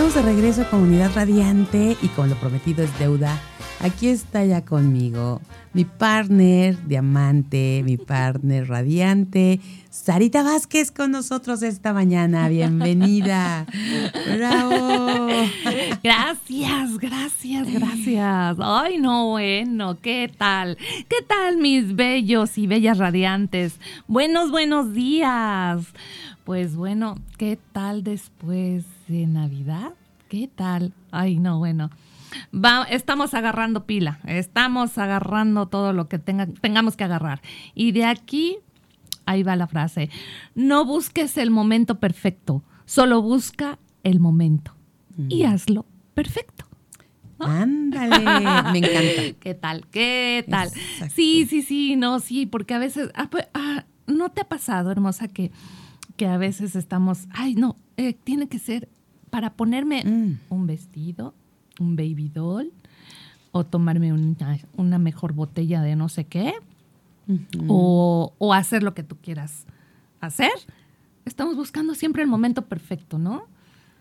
Estamos de regreso a Comunidad Radiante y como lo prometido es deuda, aquí está ya conmigo mi partner diamante, mi partner radiante, Sarita Vázquez con nosotros esta mañana. Bienvenida. Bravo. Gracias, gracias, gracias. Ay, no, bueno, ¿qué tal? ¿Qué tal mis bellos y bellas radiantes? Buenos, buenos días. Pues bueno, ¿qué tal después de Navidad? ¿Qué tal? Ay, no, bueno. Va, estamos agarrando pila, estamos agarrando todo lo que tenga, tengamos que agarrar. Y de aquí, ahí va la frase, no busques el momento perfecto, solo busca el momento y hazlo perfecto. Ándale, me encanta. ¿Qué tal? ¿Qué tal? Sí, sí, sí, no, sí, porque a veces, ah, pues, ah, ¿no te ha pasado, hermosa, que, que a veces estamos, ay, no, eh, tiene que ser para ponerme mm. un vestido, un baby doll, o tomarme una, mejor botella de no sé qué, o, o, hacer lo que tú quieras hacer. Estamos buscando siempre el momento perfecto, ¿no?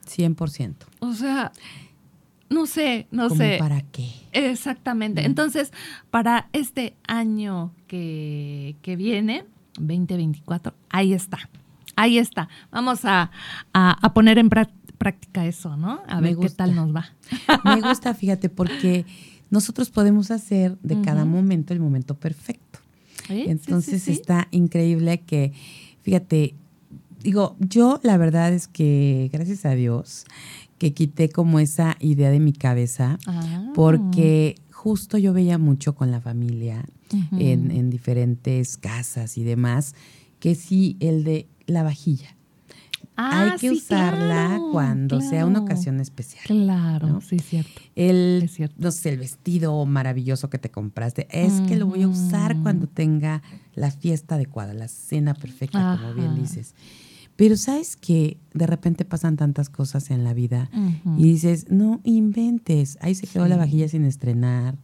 100%. O sea, no sé, no ¿Cómo sé. ¿Para qué? Exactamente. Entonces, para este año que, que viene, 2024, ahí está. Ahí está. Vamos a, a poner en práctica práctica eso, ¿no? A ver qué tal nos va. Me gusta, fíjate, porque nosotros podemos hacer de cada momento el momento perfecto. Entonces está increíble que, fíjate, digo, yo la verdad es que gracias a Dios que quité como esa idea de mi cabeza, ah. porque justo yo veía mucho con la familia en, en diferentes casas y demás, que sí, el de la vajilla hay ah, que usarla cuando sea una ocasión especial. Claro, sí, cierto. El, es cierto. No sé, el vestido maravilloso que te compraste, es que lo voy a usar cuando tenga la fiesta adecuada, la cena perfecta, como bien dices. Pero sabes que de repente pasan tantas cosas en la vida y dices, no inventes, ahí se quedó la vajilla sin estrenar,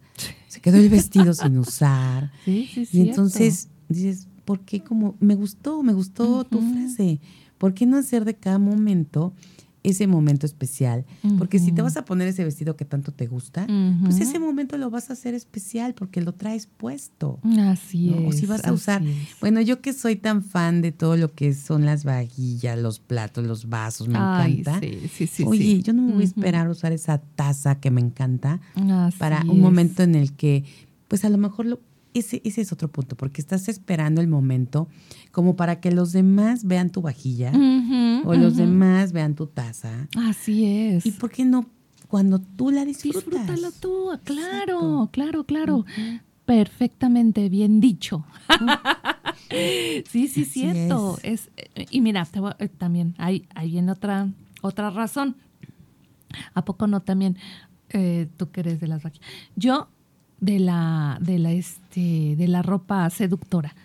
se quedó el vestido sin usar. Sí, sí, y entonces dices, ¿por qué como me gustó, me gustó tu frase? ¿Por qué no hacer de cada momento ese momento especial? Porque si te vas a poner ese vestido que tanto te gusta, pues ese momento lo vas a hacer especial porque lo traes puesto. Así es. O si vas a usar. Bueno, yo que soy tan fan de todo lo que son las vajillas, los platos, los vasos, me encanta. Sí, sí, sí. Oye, yo no me voy a esperar a usar esa taza que me encanta para un momento en el que, pues a lo mejor lo ese, es otro punto, porque estás esperando el momento como para que los demás vean tu vajilla o los demás vean tu taza. Así es. ¿Y por qué no cuando tú la disfrutas? Disfrútalo tú, claro, claro, claro. Perfectamente bien dicho. sí, sí, cierto. Es. y mira, eh, también hay, hay en otra, otra razón. ¿A poco no también eh, tú que eres de las vajillas? Yo de la, de la, este, de la ropa seductora.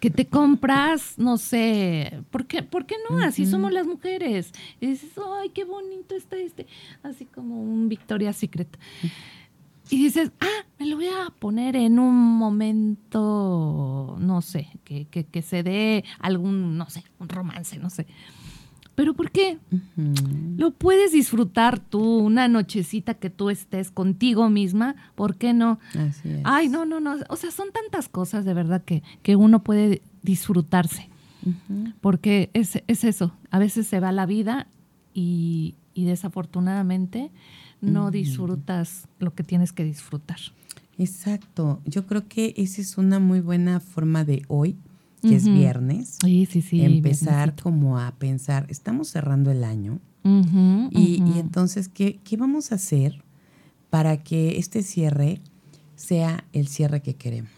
Que te compras, no sé, ¿por qué, ¿por qué no? Así somos las mujeres. Y dices, ay, qué bonito está este, así como un Victoria's Secret. Y dices, ah, me lo voy a poner en un momento, no sé, que, que, que se dé algún, no sé, un romance, no sé. Pero ¿por qué? Lo puedes disfrutar tú, una nochecita que tú estés contigo misma, ¿por qué no? Así es. Ay, no, no, no. O sea, son tantas cosas de verdad que, que uno puede disfrutarse. Porque es, es, eso. A veces se va la vida y, y desafortunadamente no disfrutas lo que tienes que disfrutar. Exacto. Yo creo que esa es una muy buena forma de hoy que es viernes, sí, sí, sí, empezar como a pensar, estamos cerrando el año. Y, entonces, ¿qué, ¿qué, vamos a hacer para que este cierre sea el cierre que queremos,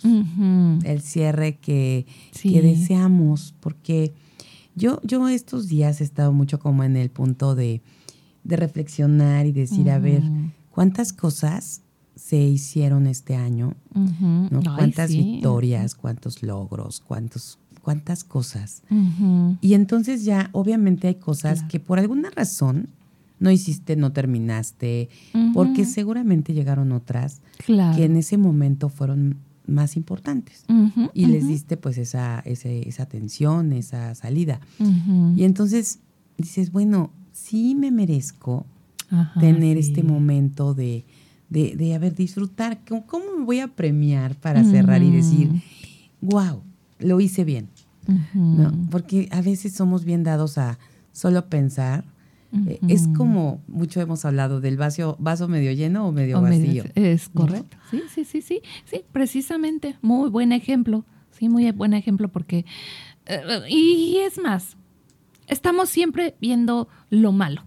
el cierre que, deseamos, porque yo, yo estos días he estado mucho como en el punto de, reflexionar y decir, a ver, ¿cuántas cosas se hicieron este año? ¿Cuántas victorias, cuántos logros, cuántos, cuántas cosas? Y entonces ya obviamente hay cosas que por alguna razón no hiciste, no terminaste, porque seguramente llegaron otras que en ese momento fueron más importantes. Y les diste pues esa, esa atención, esa salida. Y entonces dices, bueno, sí me merezco tener este momento de, de, de, a ver, disfrutar. ¿Cómo, me voy a premiar para cerrar y decir, wow, lo hice bien? ¿No? Porque a veces somos bien dados a solo pensar eh, es como mucho hemos hablado del vaso, vaso medio lleno o medio vacío. es correcto. Sí, sí, sí, sí. Sí, precisamente. Muy buen ejemplo. Sí, muy buen ejemplo porque... Eh, y es más, estamos siempre viendo lo malo.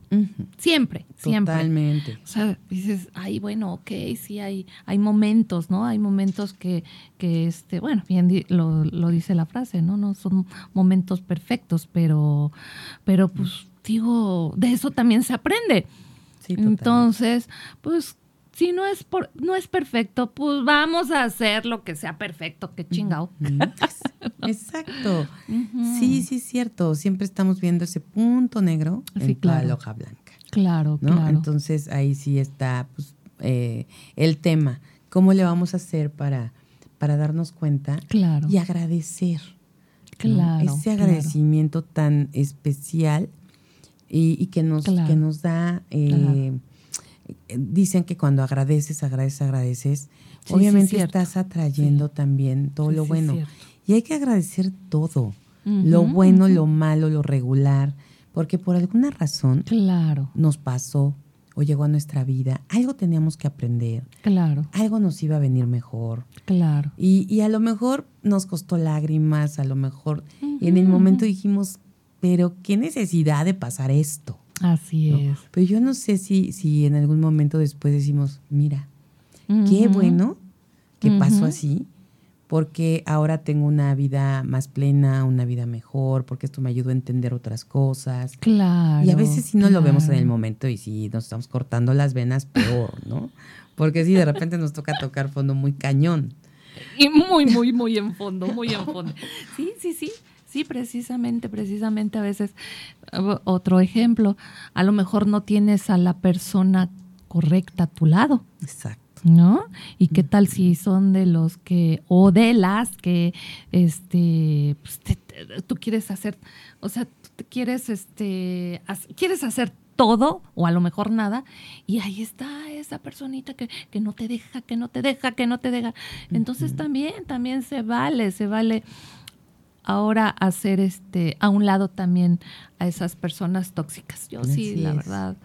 Siempre, siempre. Totalmente. O sea, dices, ay, bueno, ok, sí, hay, hay momentos, ¿no? Hay momentos que, que este, bueno, bien lo, lo dice la frase, ¿no? No son momentos perfectos, pero, pero pues digo, de eso también se aprende. Entonces, pues si no es por, no es perfecto, pues vamos a hacer lo que sea perfecto, qué chingado. Exacto. Sí, sí, es cierto. Siempre estamos viendo ese punto negro en la hoja blanca. Claro, claro. Entonces ahí sí está pues, eh, el tema. ¿Cómo le vamos a hacer para, para darnos cuenta claro. y agradecer? Claro. Ese agradecimiento tan especial y, que, nos, que nos da, eh, dicen que cuando agradeces, agradeces, agradeces, obviamente estás atrayendo también todo lo bueno. Y hay que agradecer todo, lo bueno, lo malo, lo regular, porque por alguna razón claro. nos pasó o llegó a nuestra vida, algo teníamos que aprender. Claro. Algo nos iba a venir mejor. Claro. Y, y a lo mejor nos costó lágrimas, a lo mejor en el momento dijimos, pero qué necesidad de pasar esto. Así es. Pero yo no sé si, si en algún momento después decimos, mira, qué bueno que pasó así, porque ahora tengo una vida más plena, una vida mejor, porque esto me ayudó a entender otras cosas. Claro. Y a veces si no lo vemos en el momento y si nos estamos cortando las venas, peor, ¿no? Porque si de repente nos toca tocar fondo muy cañón. Y muy, muy, muy en fondo, muy en fondo. Sí, sí, sí. Sí, precisamente, precisamente a veces, otro ejemplo, a lo mejor no tienes a la persona correcta a tu lado. Exacto. ¿No? ¿Y qué tal si son de los que, o de las que, este, pues, tú quieres hacer, o sea, tú quieres, este, quieres hacer todo o a lo mejor nada y ahí está esa personita que, que, no te deja, que no te deja, que no te deja. Entonces también, también se vale, se vale ahora hacer este a un lado también a esas personas tóxicas. Yo sí, la verdad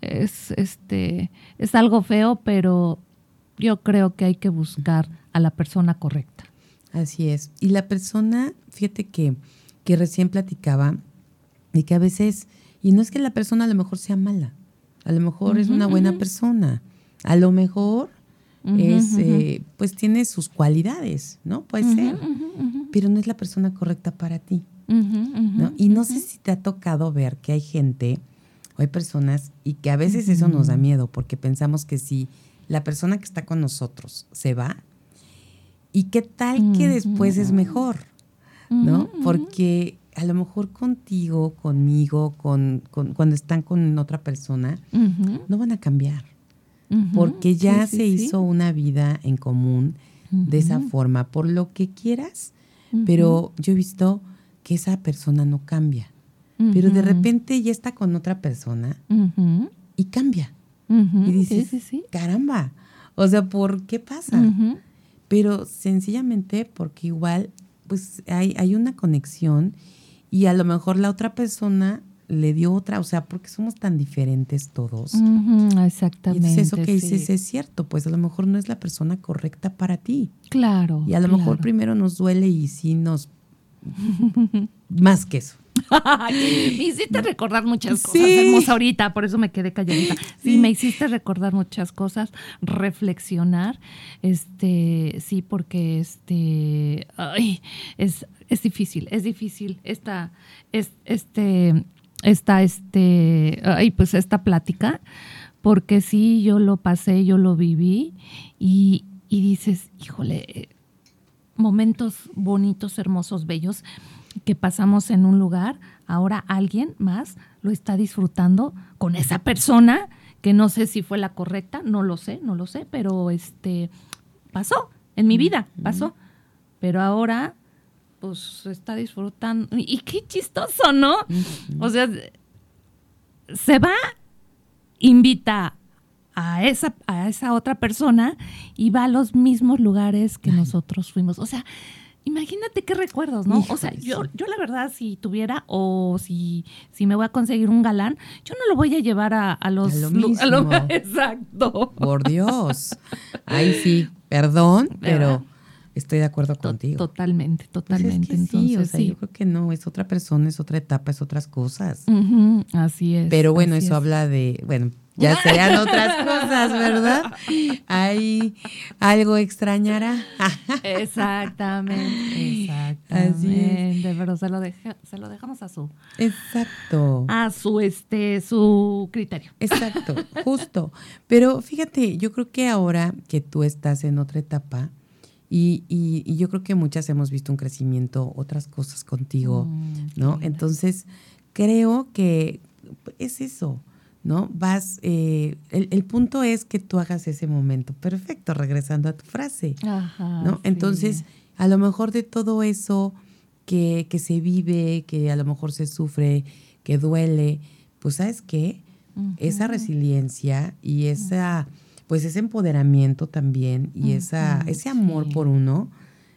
es este es algo feo, pero yo creo que hay que buscar a la persona correcta. Así es. Y la persona, fíjate que que recién platicaba y que a veces y no es que la persona a lo mejor sea mala, a lo mejor es una buena persona, a lo mejor es, eh, pues tiene sus cualidades, ¿no? Puede ser, pero no es la persona correcta para ti. ¿no? Y no sé si te ha tocado ver que hay gente o hay personas y que a veces eso nos da miedo porque pensamos que si la persona que está con nosotros se va, ¿y qué tal que después es mejor? ¿No? Porque a lo mejor contigo, conmigo, con, cuando están con otra persona, no van a cambiar porque ya se hizo una vida en común de esa forma, por lo que quieras, pero yo he visto que esa persona no cambia, pero de repente ya está con otra persona y cambia. Y dices, caramba, o sea, ¿por qué pasa? Pero sencillamente porque igual pues hay, hay una conexión y a lo mejor la otra persona le dio otra, o sea, porque somos tan diferentes todos. exactamente. Y eso que dices es cierto, pues a lo mejor no es la persona correcta para ti. Claro. Y a lo mejor primero nos duele y sí nos... más que eso. me hiciste recordar muchas cosas, hermosa ahorita, por eso me quedé calladita. Sí, me hiciste recordar muchas cosas, reflexionar, este, sí, porque este, ay, es, es difícil, es difícil esta, es, este, esta, este, ay, pues esta plática, porque sí, yo lo pasé, yo lo viví y, y dices, híjole, momentos bonitos, hermosos, bellos que pasamos en un lugar, ahora alguien más lo está disfrutando con esa persona que no sé si fue la correcta, no lo sé, no lo sé, pero este pasó en mi vida, pasó. Pero ahora pues está disfrutando y qué chistoso, ¿no? O sea, se va invita a esa, a esa otra persona y va a los mismos lugares que nosotros fuimos. O sea, imagínate qué recuerdos, ¿no? o sea, yo, yo la verdad, si tuviera o si, si me voy a conseguir un galán, yo no lo voy a llevar a, los... A lo exacto. Por Dios. Ay, sí, perdón, pero... Estoy de acuerdo contigo. Totalmente, totalmente. Pues sí, o sea, yo creo que no, es otra persona, es otra etapa, es otras cosas. así es. Pero bueno, eso habla de, bueno, ya serían otras cosas, ¿verdad? Ahí algo extrañará. exactamente, exactamente. Pero se lo, se lo dejamos a su. Exacto. A su este, su criterio. Exacto, justo. Pero fíjate, yo creo que ahora que tú estás en otra etapa, y, y, yo creo que muchas hemos visto un crecimiento, otras cosas contigo, mm, ¿no? Entonces, creo que es eso. ¿no? Vas, eh, el, punto es que tú hagas ese momento perfecto, regresando a tu frase, ¿no? Entonces, a lo mejor de todo eso que, que, se vive, que a lo mejor se sufre, que duele, pues sabes qué, esa resiliencia y esa, pues ese empoderamiento también y esa, ese amor por uno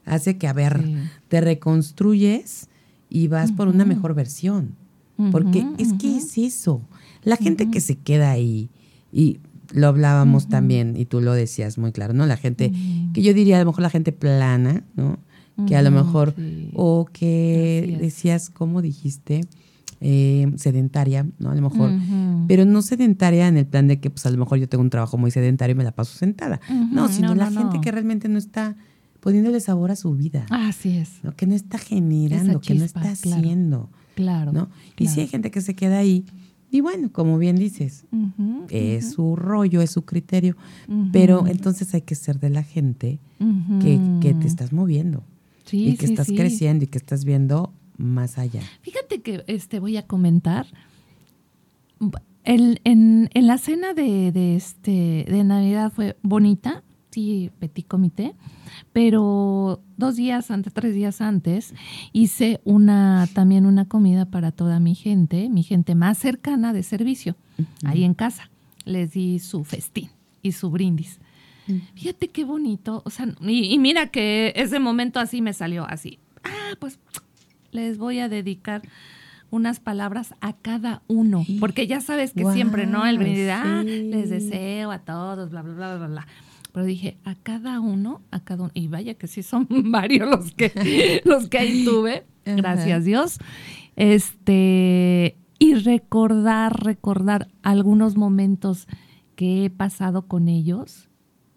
hace que, a ver, te reconstruyes y vas por una mejor versión. Porque es que es eso. La gente que se queda ahí, y lo hablábamos también, y tú lo decías muy claro, ¿no? La gente, que yo diría a lo mejor la gente plana, ¿no? Que a lo mejor, o que decías, ¿cómo dijiste? Eh, sedentaria, ¿no? A lo mejor, pero no sedentaria en el plan de que, pues a lo mejor yo tengo un trabajo muy sedentario y me la paso sentada. No, sino la gente que realmente no está poniéndole sabor a su vida. Así es. ¿no? Que no está generando, que no está haciendo. Claro. ¿no? Y si hay gente que se queda ahí, y bueno, como bien dices, es su rollo, es su criterio, pero entonces hay que ser de la gente que, te estás moviendo y que estás creciendo y que estás viendo más allá. Fíjate que este voy a comentar. El, en, en, la cena de, de, este, de Navidad fue bonita, sí, petit comité, pero dos días antes, tres días antes, hice una, también una comida para toda mi gente, mi gente más cercana de servicio, ahí en casa. Les di su festín y su brindis. Fíjate qué bonito, o sea, y, mira que ese momento así me salió así. Ah, pues les voy a dedicar unas palabras a cada uno, porque ya sabes que siempre, ¿no? El brindis, ah, les deseo a todos, bla, bla, bla, bla, bla. Pero dije, a cada uno, a cada uno, y vaya que sí son varios los que, los que ahí tuve, gracias Dios. Este, y recordar, recordar algunos momentos que he pasado con ellos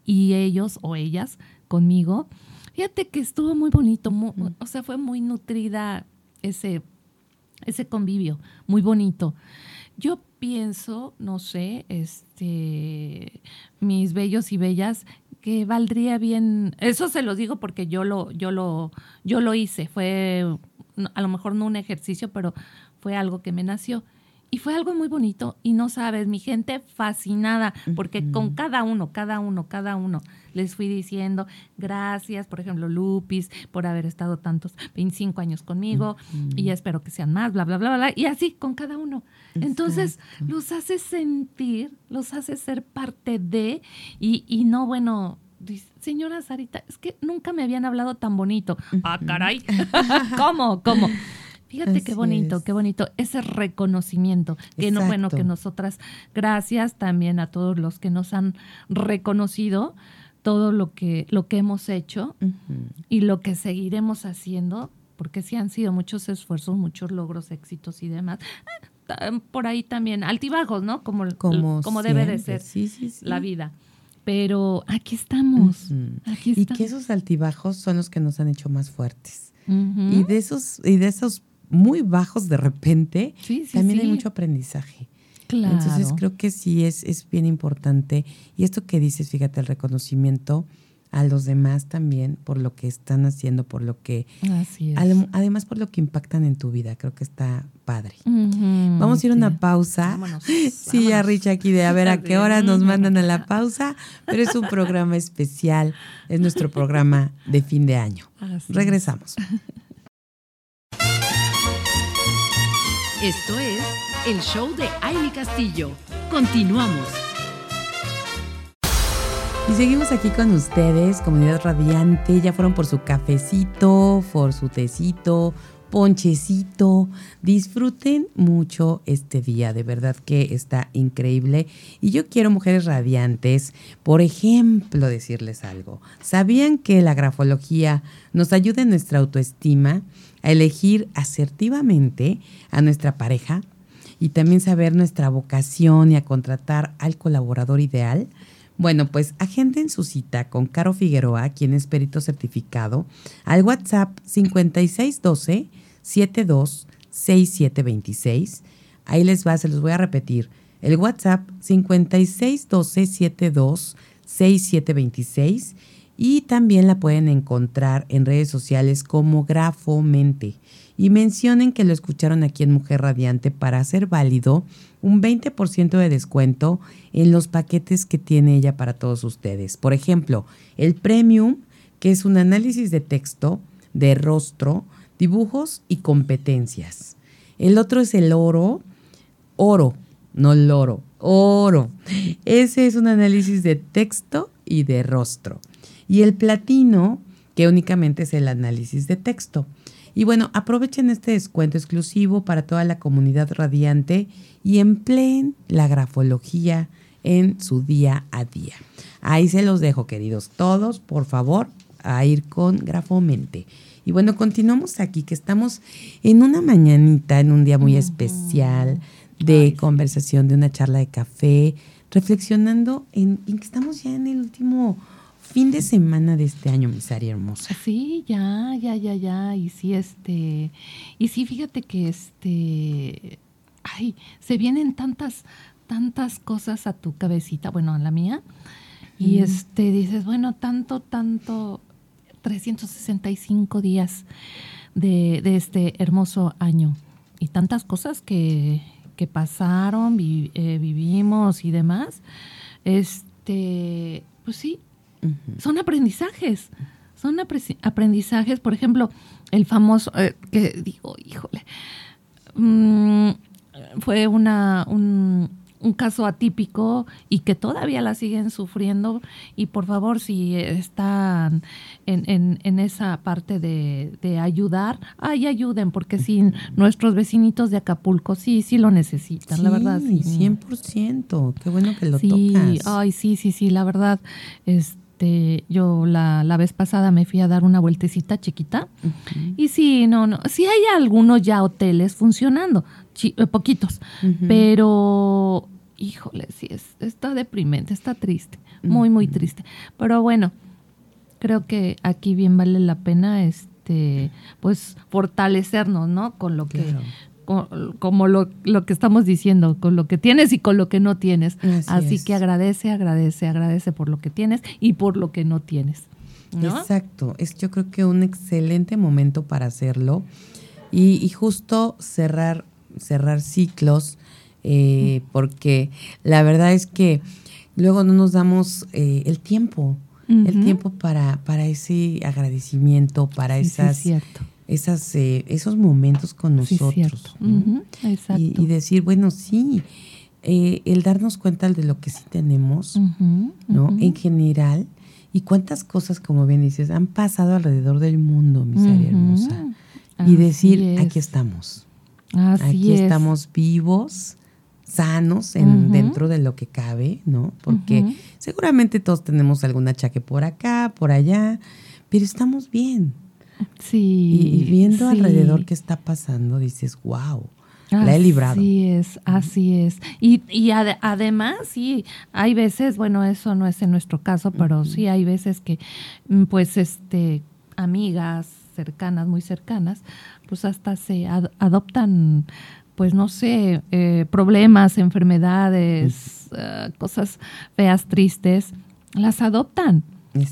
y ellos o ellas conmigo. Fíjate que estuvo muy bonito, o sea, fue muy nutrida ese, ese convivio, muy bonito. Yo pienso, no sé, este, mis bellos y bellas, que valdría bien, eso se los digo porque yo lo, yo lo, yo lo hice, fue a lo mejor no un ejercicio, pero fue algo que me nació. Y fue algo muy bonito y no sabes, mi gente fascinada, porque con cada uno, cada uno, cada uno, les fui diciendo gracias, por ejemplo, Lupis, por haber estado tantos 25 años conmigo y espero que sean más, bla, bla, bla, bla, y así con cada uno. Entonces, los hace sentir, los hace ser parte de, y, y no, bueno, señora Sarita, es que nunca me habían hablado tan bonito. Ah, caray. ¿Cómo? ¿Cómo? Fíjate qué bonito, qué bonito ese reconocimiento. Que no, bueno, que nosotras, gracias también a todos los que nos han reconocido todo lo que, lo que hemos hecho y lo que seguiremos haciendo porque sí han sido muchos esfuerzos, muchos logros, éxitos y demás. Eh, por ahí también altibajos, ¿no? Como, como, como debe de ser la vida. Pero aquí estamos, Y que esos altibajos son los que nos han hecho más fuertes. Y de esos, y de esos muy bajos de repente, también hay mucho aprendizaje. Claro. Entonces creo que sí es, es bien importante. Y esto que dices, fíjate, el reconocimiento a los demás también por lo que están haciendo, por lo que... además por lo que impactan en tu vida. Creo que está padre. vamos a ir a una pausa. sí, ya Rich aquí de a ver a qué hora nos mandan a la pausa, pero es un programa especial. Es nuestro programa de fin de año. Regresamos. Esto es el show de Aile Castillo. Continuamos. Y seguimos aquí con ustedes, comunidad radiante. Ya fueron por su cafecito, por su tecito, ponchecito. Disfruten mucho este día, de verdad que está increíble. Y yo quiero, mujeres radiantes, por ejemplo, decirles algo. ¿Sabían que la grafología nos ayuda en nuestra autoestima a elegir asertivamente a nuestra pareja y también saber nuestra vocación y a contratar al colaborador ideal? Bueno, pues agenden su cita con Caro Figueroa, quien es perito certificado, al WhatsApp 5612 726726. Ahí les va, se los voy a repetir. El WhatsApp 5612 726726 y también la pueden encontrar en redes sociales como Grafomente y mencionen que lo escucharon aquí en Mujer Radiante para hacer válido un 20% de descuento en los paquetes que tiene ella para todos ustedes. Por ejemplo, el Premium, que es un análisis de texto, de rostro, dibujos y competencias. El otro es el oro, oro, no loro, oro. Ese es un análisis de texto y de rostro. Y el platino, que únicamente es el análisis de texto. Y bueno, aprovechen este descuento exclusivo para toda la comunidad radiante y empleen la grafología en su día a día. Ahí se los dejo, queridos todos, por favor, a ir con Grafomente. Y bueno, continuamos aquí, que estamos en una mañanita, en un día muy especial de conversación, de una charla de café, reflexionando en, en que estamos ya en el último fin de semana de este año, Misari hermosa. Sí, ya, ya, ya, ya. Y sí, este, y sí, fíjate que este, ay, se vienen tantas, tantas cosas a tu cabecita, bueno, a la mía. Y este, dices, bueno, tanto, tanto, 365 días de, de este hermoso año. Y tantas cosas que, que pasaron, eh, vivimos y demás. Este, pues sí, son aprendizajes. Son aprendizajes, por ejemplo, el famoso, eh, que digo, híjole, mm, fue una, un, caso atípico y que todavía la siguen sufriendo. Y por favor, si están en, en, esa parte de, de, ayudar, ay, ayuden, porque si nuestros vecinitos de Acapulco sí, sí lo necesitan, la verdad. Sí, 100%, qué bueno que lo sí, Ay, sí, sí, sí, la verdad, este este, yo la, vez pasada me fui a dar una vueltecita chiquita. Y sí, no, no, sí hay algunos ya hoteles funcionando, eh, poquitos, pero híjole, sí, está deprimente, está triste, muy, muy triste. Pero bueno, creo que aquí bien vale la pena este, pues fortalecernos, ¿no? Con lo que como lo, que estamos diciendo, con lo que tienes y con lo que no tienes. Así, que agradece, agradece, agradece por lo que tienes y por lo que no tienes. Exacto, es yo creo que un excelente momento para hacerlo. Y, justo cerrar, cerrar ciclos, eh, porque la verdad es que luego no nos damos eh, el tiempo, el tiempo para, para ese agradecimiento, para esas... cierto esas, eh, esos momentos con nosotros. y, decir, bueno, sí, eh, el darnos cuenta de lo que sí tenemos, ¿no? En general, y cuántas cosas, como bien dices, han pasado alrededor del mundo, mi serie hermosa. Y decir, aquí estamos. aquí estamos vivos, sanos en, dentro de lo que cabe, ¿no? Porque seguramente todos tenemos algún achaque por acá, por allá, pero estamos bien. Sí. Y, viendo alrededor qué está pasando, dices, wow. La he librado. Así es, así es. Y, y además, sí, hay veces, bueno, eso no es en nuestro caso, pero sí hay veces que, mm, pues, este, amigas cercanas, muy cercanas, pues hasta se adoptan, pues, no sé, eh, problemas, enfermedades, eh, cosas feas, tristes, las adoptan.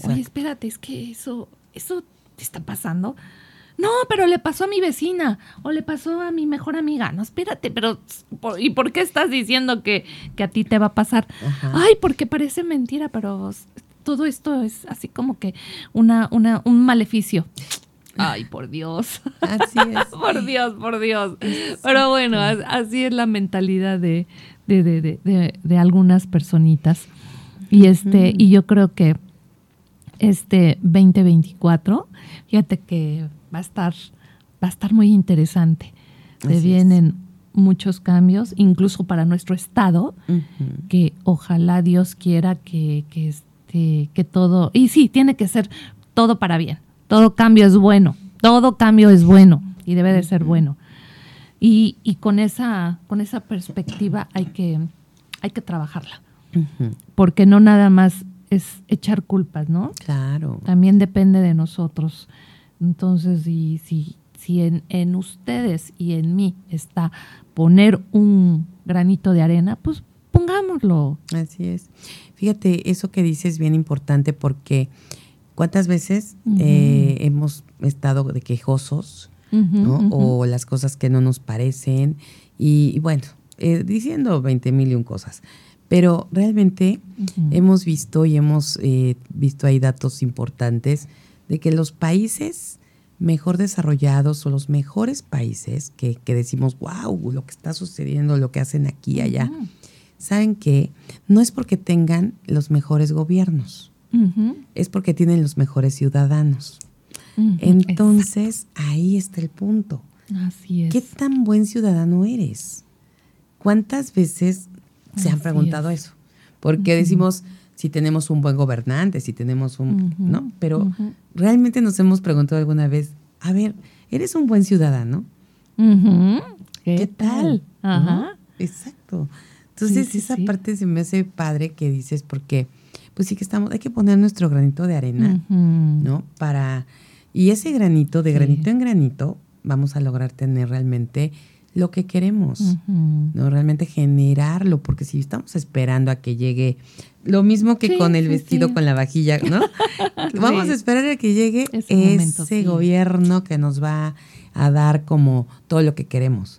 Oye, espérate, es que eso, eso te está pasando. No, pero le pasó a mi vecina o le pasó a mi mejor amiga. No, espérate, pero ¿y por qué estás diciendo que, a ti te va a pasar? Ay, porque parece mentira, pero todo esto es así como que una, una, un maleficio. Ay, por Dios. Así es. por Dios, por Dios. Pero bueno, así es la mentalidad de, de, de, de algunas personitas. Y este, y yo creo que este 2024, fíjate que va a estar, va a estar muy interesante. Se vienen muchos cambios, incluso para nuestro estado, que ojalá Dios quiera que, que, este, que todo, y sí, tiene que ser todo para bien. Todo cambio es bueno, todo cambio es bueno y debe de ser bueno. Y, y, con esa, con esa perspectiva hay que, hay que trabajarla. Porque no nada más es echar culpas, ¿no? Claro. También depende de nosotros. Entonces, y, si, si en, en ustedes y en mí está poner un granito de arena, pues pongámoslo. Así es. Fíjate, eso que dices es bien importante porque cuántas veces eh, hemos estado de quejosos, ¿no? O las cosas que no nos parecen y, bueno, eh, diciendo 20 mil y un cosas. Pero realmente hemos visto y hemos eh, visto ahí datos importantes de que los países mejor desarrollados o los mejores países que, decimos, wow, lo que está sucediendo, lo que hacen aquí y allá, saben que no es porque tengan los mejores gobiernos, es porque tienen los mejores ciudadanos. Entonces, ahí está el punto. Así es. ¿Qué tan buen ciudadano eres? ¿Cuántas veces se han preguntado eso. Porque decimos si tenemos un buen gobernante, si tenemos un, ¿no? Pero realmente nos hemos preguntado alguna vez, a ver, ¿eres un buen ciudadano? ¿Qué, tal? Ajá. Exacto. Entonces esa parte se me hace padre que dices porque pues sí que estamos, hay que poner nuestro granito de arena, ¿no? Para y ese granito de granito en granito vamos a lograr tener realmente lo que queremos, ¿no? Realmente generarlo, porque si estamos esperando a que llegue, lo mismo que con el vestido, con la vajilla, ¿no? Vamos a esperar a que llegue ese, gobierno que nos va a dar como todo lo que queremos.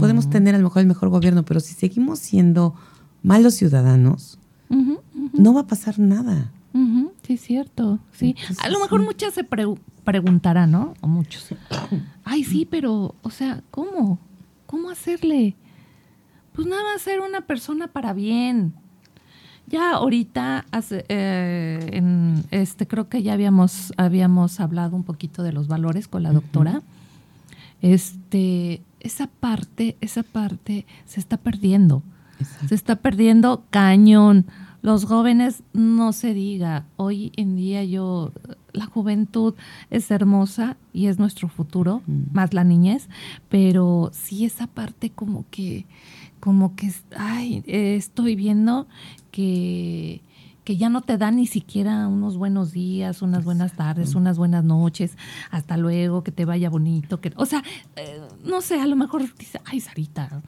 Podemos tener a lo mejor el mejor gobierno, pero si seguimos siendo malos ciudadanos, no va a pasar nada. Sí, es cierto. Sí. a lo mejor muchas se preguntarán, ¿no? O muchos. Ay, sí, pero, o sea, ¿cómo? ¿Cómo hacerle? Pues nada más ser una persona para bien. Ya ahorita, eh, en este, creo que ya habíamos, habíamos hablado un poquito de los valores con la doctora. Este, esa parte, esa parte se está perdiendo. Se está perdiendo cañón. Los jóvenes, no se diga, hoy en día yo, la juventud es hermosa y es nuestro futuro, mm. más la niñez, pero sí esa parte como que, como que, ay, estoy viendo que que ya no te dan ni siquiera unos buenos días, unas buenas tardes, unas buenas noches, hasta luego, que te vaya bonito, que, o sea, eh, no sé, a lo mejor dice, ay, Sarita,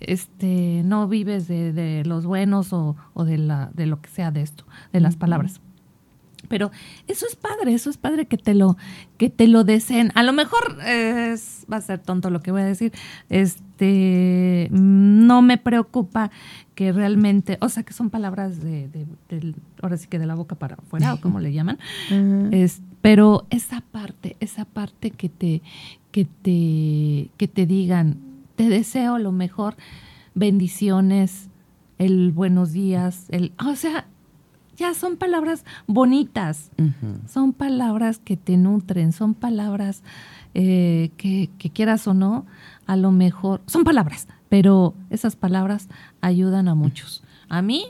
este, no vives de, los buenos o, de, la, de lo que sea de esto, de las palabras. Pero eso es padre, eso es padre que te lo, que te lo deseen. A lo mejor es, va a ser tonto lo que voy a decir. Este, no me preocupa que realmente, o sea, que son palabras de, de, ahora sí que de la boca para afuera, o como le llaman. es, pero esa parte, esa parte que te, que te, que te digan, te deseo lo mejor, bendiciones, el buenos días, el, o sea, ya son palabras bonitas, son palabras que te nutren, son palabras eh, que, quieras o no, a lo mejor, son palabras, pero esas palabras ayudan a muchos. A mí,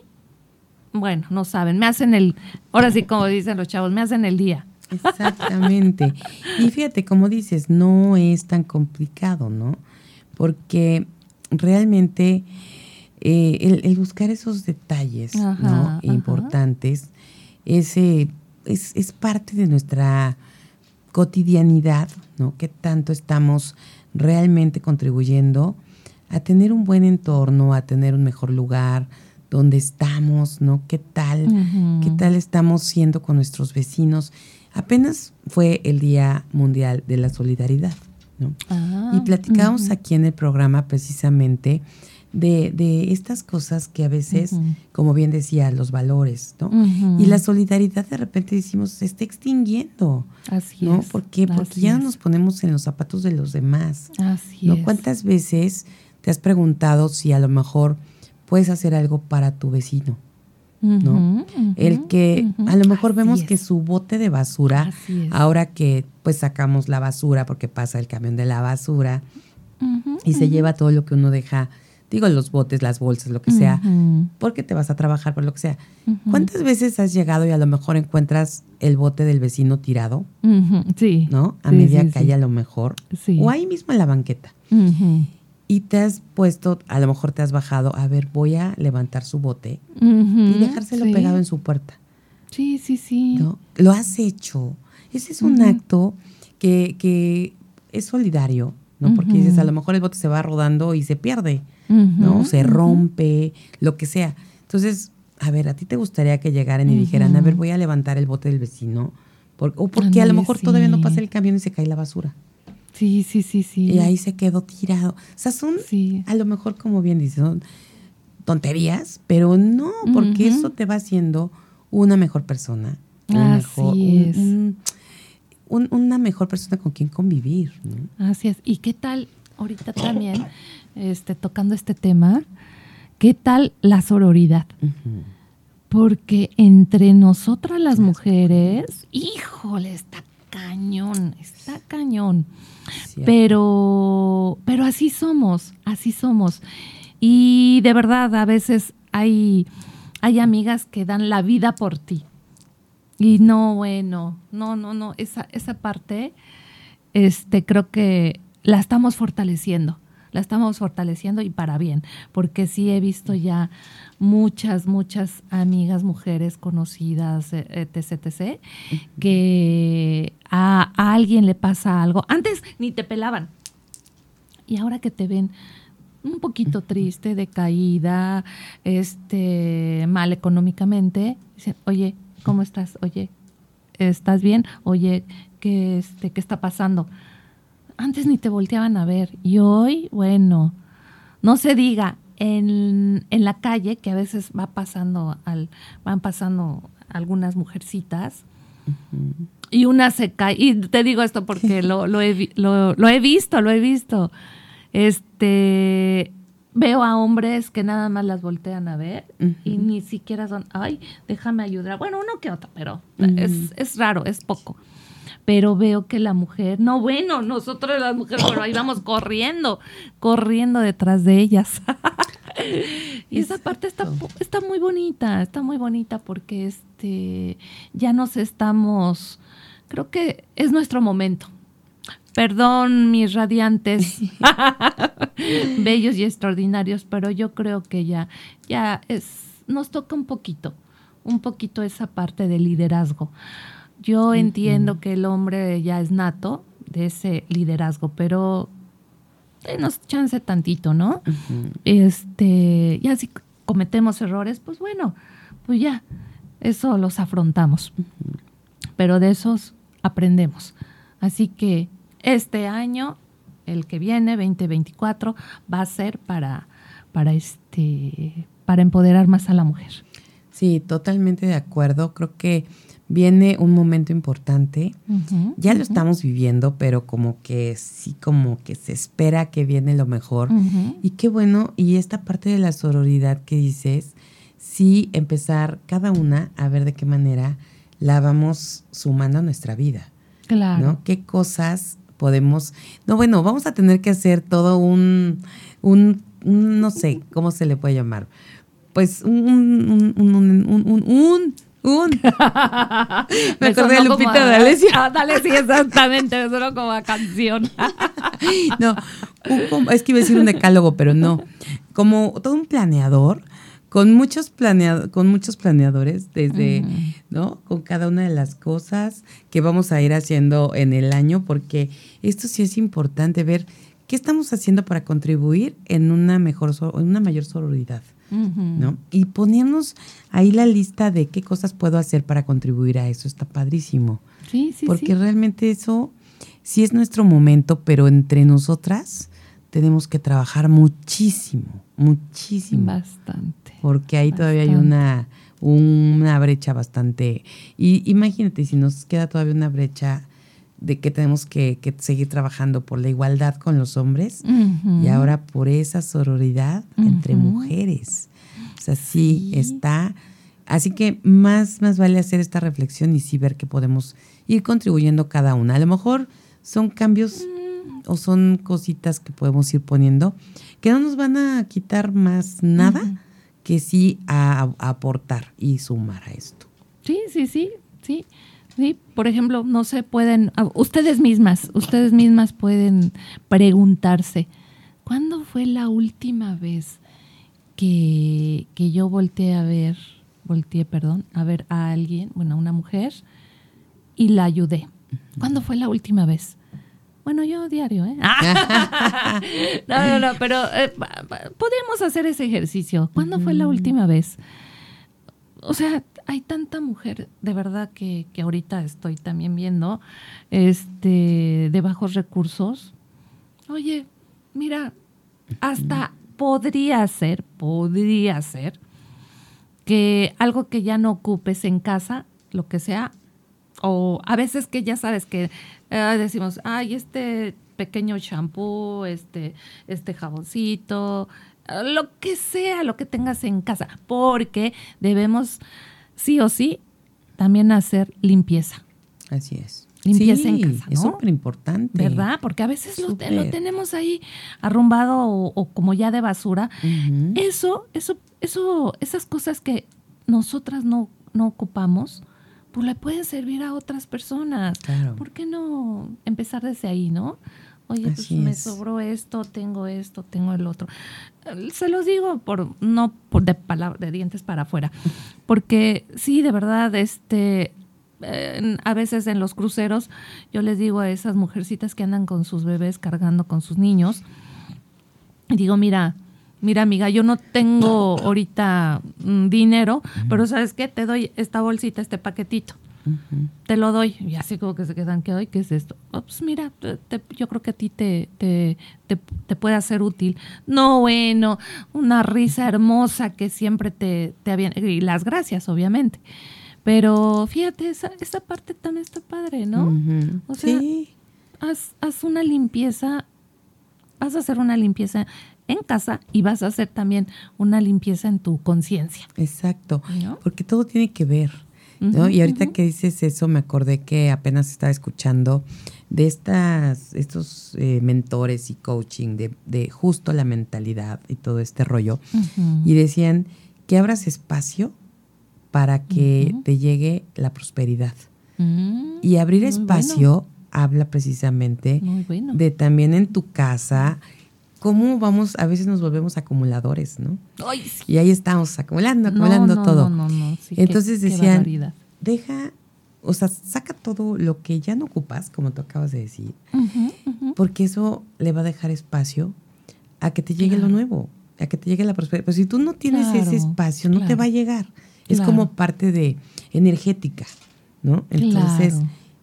bueno, no saben, me hacen el, ahora sí como dicen los chavos, me hacen el día. Exactamente. y fíjate, como dices, no es tan complicado, ¿no? Porque realmente eh, el, buscar esos detalles ¿no? importantes ese, es, es parte de nuestra cotidianidad, ¿no? Que tanto estamos realmente contribuyendo a tener un buen entorno, a tener un mejor lugar donde estamos, ¿no? ¿Qué tal? ¿Qué tal estamos siendo con nuestros vecinos? Apenas fue el Día Mundial de la Solidaridad, ¿no? Ah, y platicábamos aquí en el programa precisamente de, de, estas cosas que a veces, como bien decía, los valores, ¿no? Y la solidaridad de repente decimos, se está extinguiendo. Así ¿no? ¿Por qué? Porque ya nos ponemos en los zapatos de los demás. Así ¿no? ¿Cuántas veces te has preguntado si a lo mejor puedes hacer algo para tu vecino? ¿No? el que a lo mejor vemos que su bote de basura, ahora que pues sacamos la basura porque pasa el camión de la basura y se lleva todo lo que uno deja, digo los botes, las bolsas, lo que sea, porque te vas a trabajar por lo que sea. ¿Cuántas veces has llegado y a lo mejor encuentras el bote del vecino tirado? Sí. ¿No? A media calle a lo mejor. O ahí mismo en la banqueta y te has puesto, a lo mejor te has bajado, a ver, voy a levantar su bote y dejárselo pegado en su puerta. Sí, sí, sí. Lo has hecho. Ese es un acto que, que, es solidario, ¿no? Porque dices, a lo mejor el bote se va rodando y se pierde, ¿no? Se rompe, lo que sea. Entonces, a ver, ¿a ti te gustaría que llegaran y dijeran, a ver, voy a levantar el bote del vecino? o porque a lo mejor todavía no pasa el camión y se cae la basura. Sí, sí, sí, sí. Y ahí se quedó tirado. O sea, son, a lo mejor, como bien dices, son tonterías, pero no, porque eso te va haciendo una mejor persona. Una mejor, es. una mejor persona con quien convivir. Así es. ¿Y qué tal ahorita también, este, tocando este tema, qué tal la sororidad? Porque entre nosotras las mujeres, híjole, está cañón, está cañón. Pero, pero así somos, así somos. Y de verdad, a veces hay, hay amigas que dan la vida por ti. Y no, bueno, no, no, no, esa, esa parte, este, creo que la estamos fortaleciendo la estamos fortaleciendo y para bien, porque sí he visto ya muchas, muchas amigas, mujeres conocidas, eh, etc., etc., que a, alguien le pasa algo. Antes ni te pelaban. Y ahora que te ven un poquito triste, decaída, este, mal económicamente, dicen, oye, ¿cómo estás? Oye, ¿estás bien? Oye, ¿qué, este, ¿qué está pasando? Antes ni te volteaban a ver. Y hoy, bueno, no se diga, en, la calle, que a veces va pasando al, van pasando algunas mujercitas, y una se cae, y te digo esto porque lo, lo, he, lo, he visto, lo he visto. Este veo a hombres que nada más las voltean a ver y ni siquiera son, ay, déjame ayudar. Bueno, uno que otro, pero es, es raro, es poco pero veo que la mujer, no, bueno, nosotros las mujeres, pero ahí vamos corriendo, corriendo detrás de ellas. y esa parte está, está muy bonita, está muy bonita porque este, ya nos estamos, creo que es nuestro momento. Perdón, mis radiantes, bellos y extraordinarios, pero yo creo que ya, ya es, nos toca un poquito, un poquito esa parte de liderazgo. Yo entiendo que el hombre ya es nato de ese liderazgo, pero nos chance tantito, ¿no? Este, ya si cometemos errores, pues bueno, pues ya, eso los afrontamos. Pero de esos aprendemos. Así que este año, el que viene, 2024, va a ser para, para este, para empoderar más a la mujer. Sí, totalmente de acuerdo. Creo que viene un momento importante. ya lo estamos viviendo, pero como que sí, como que se espera que viene lo mejor. Y qué bueno, y esta parte de la sororidad que dices, sí empezar cada una a ver de qué manera la vamos sumando a nuestra vida. Claro. ¿no? ¿Qué cosas podemos... No, bueno, vamos a tener que hacer todo un, un, no sé, ¿cómo se le puede llamar? Pues un, un, un Un. Me, acordé de Lupita D'Alessio. Ah, dale, sí, exactamente. Me sonó como a canción. no, es que iba a decir un decálogo, pero no. Como todo un planeador con muchos, con muchos planeadores desde, ¿no? Con cada una de las cosas que vamos a ir haciendo en el año, porque esto sí es importante ver qué estamos haciendo para contribuir en una mejor, en una mayor sororidad. ¿No? Y ponernos ahí la lista de qué cosas puedo hacer para contribuir a eso, está padrísimo. Sí, sí, Porque realmente eso sí es nuestro momento, pero entre nosotras tenemos que trabajar muchísimo, muchísimo. Bastante. Porque ahí todavía hay una, una brecha bastante... Y imagínate, si nos queda todavía una brecha de que tenemos que, seguir trabajando por la igualdad con los hombres y ahora por esa sororidad entre mujeres. O sea, sí, está. Así que más, más vale hacer esta reflexión y sí ver que podemos ir contribuyendo cada una. A lo mejor son cambios o son cositas que podemos ir poniendo que no nos van a quitar más nada que sí a aportar y sumar a esto. Sí, sí, sí, sí. Sí, por ejemplo, no se pueden, ah, ustedes mismas, ustedes mismas pueden preguntarse, ¿cuándo fue la última vez que, que yo volteé a ver, volteé, perdón, a ver a alguien, bueno, a una mujer, y la ayudé? ¿Cuándo fue la última vez? Bueno, yo diario, ¿eh? no, no, no, pero eh, podríamos hacer ese ejercicio. ¿Cuándo fue la última vez? O sea, hay tanta mujer, de verdad, que, que ahorita estoy también viendo, este, de bajos recursos. Oye, mira, hasta podría ser, podría ser, que algo que ya no ocupes en casa, lo que sea, o a veces que ya sabes que eh, decimos, ay, este pequeño shampoo, este, este jaboncito, lo que sea, lo que tengas en casa, porque debemos sí o sí también hacer limpieza. Así es. Limpieza en casa. Es súper importante. ¿Verdad? Porque a veces lo, tenemos ahí arrumbado o, como ya de basura. Eso, eso, eso, esas cosas que nosotras no, no ocupamos, pues le pueden servir a otras personas. Claro. ¿Por qué no empezar desde ahí, no? Oye, pues me sobró esto, tengo esto, tengo el otro. Se los digo por no por de palabra, de dientes para afuera, porque sí, de verdad, este a veces en los cruceros yo les digo a esas mujercitas que andan con sus bebés cargando con sus niños, digo, mira, mira amiga, yo no tengo ahorita mm, dinero, pero ¿sabes qué? Te doy esta bolsita, este paquetito te lo doy. Y así como que se quedan, ¿qué doy? ¿Qué es esto? Oh, pues mira, yo creo que a ti te, te, te, puede hacer útil. No, bueno, una risa hermosa que siempre te, te habían... Y las gracias, obviamente. Pero fíjate, esa, esa parte también está padre, ¿no? O sea, haz, haz una limpieza, vas a hacer una limpieza en casa y vas a hacer también una limpieza en tu conciencia. Exacto, porque todo tiene que ver y ahorita que dices eso, me acordé que apenas estaba escuchando de estas, estos eh, mentores y coaching de, de, justo la mentalidad y todo este rollo. Y decían que abras espacio para que te llegue la prosperidad. Mm, y abrir espacio habla precisamente de también en tu casa cómo vamos, a veces nos volvemos acumuladores, ¿no? Y ahí estamos, acumulando, acumulando todo. Entonces decían, deja, o sea, saca todo lo que ya no ocupas, como tú acabas de decir, porque eso le va a dejar espacio a que te llegue lo nuevo, a que te llegue la prosperidad. Pero si tú no tienes ese espacio, no te va a llegar. Es como parte de energética, ¿no? Entonces,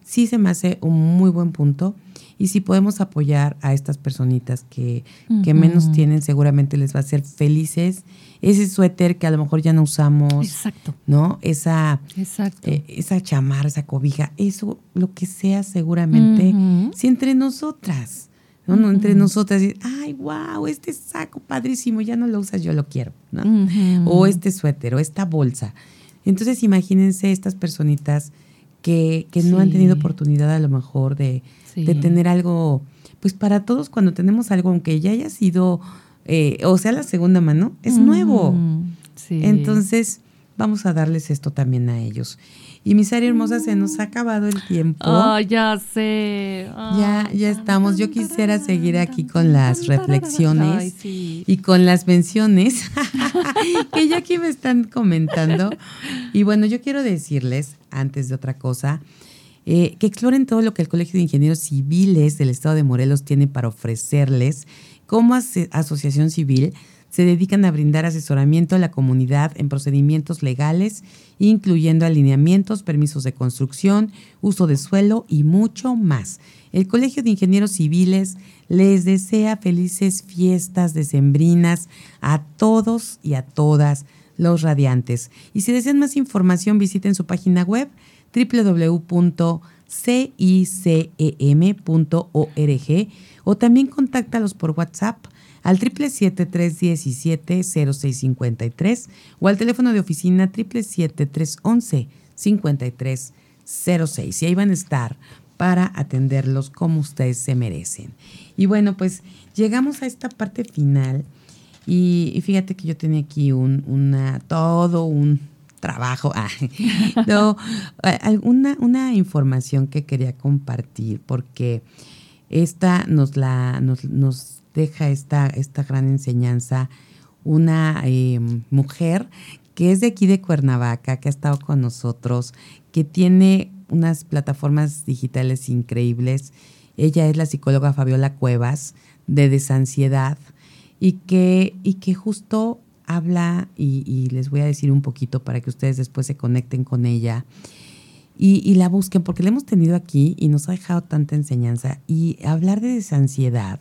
sí se me hace un muy buen punto y si podemos apoyar a estas personitas que, que menos tienen, seguramente les va a hacer felices. Ese suéter que a lo mejor ya no usamos. Exacto. ¿No? Esa, Exacto. Eh, esa chamarra, esa cobija, eso, lo que sea, seguramente, si entre nosotras. ¿no? Entre nosotras, ay, wow, este saco padrísimo, ya no lo usas, yo lo quiero, ¿no? O este suéter, o esta bolsa. Entonces, imagínense estas personitas que, que no han tenido oportunidad a lo mejor de, de tener algo, pues para todos cuando tenemos algo, aunque ya haya sido, eh, o sea, la segunda mano, es nuevo. Entonces, vamos a darles esto también a ellos. Y mis áreas hermosas, se nos ha acabado el tiempo. Oh, ya sé. ya, ya estamos. Yo quisiera seguir aquí con las reflexiones y con las menciones que ya aquí me están comentando. Y bueno, yo quiero decirles, antes de otra cosa, eh, que exploren todo lo que el Colegio de Ingenieros Civiles del Estado de Morelos tiene para ofrecerles como asociación civil se dedican a brindar asesoramiento a la comunidad en procedimientos legales, incluyendo alineamientos, permisos de construcción, uso de suelo y mucho más. El Colegio de Ingenieros Civiles les desea felices fiestas decembrinas a todos y a todas los radiantes. Y si desean más información, visiten su página web www.cicem.org o también contáctalos por WhatsApp al 777-317-0653 o al teléfono de oficina 777-311-5306. Y ahí van a estar para atenderlos como ustedes se merecen. Y bueno, pues llegamos a esta parte final y, fíjate que yo tenía aquí un, una, todo un trabajo, ah, no, alguna una información que quería compartir porque esta nos la nos, nos deja esta, esta gran enseñanza una em, mujer que es de aquí de Cuernavaca, que ha estado con nosotros, que tiene unas plataformas digitales increíbles. Ella es la psicóloga Fabiola Cuevas de Desansiedad y que, y que justo habla, y, les voy a decir un poquito para que ustedes después se conecten con ella y, y, la busquen, porque la hemos tenido aquí y nos ha dejado tanta enseñanza. Y hablar de desansiedad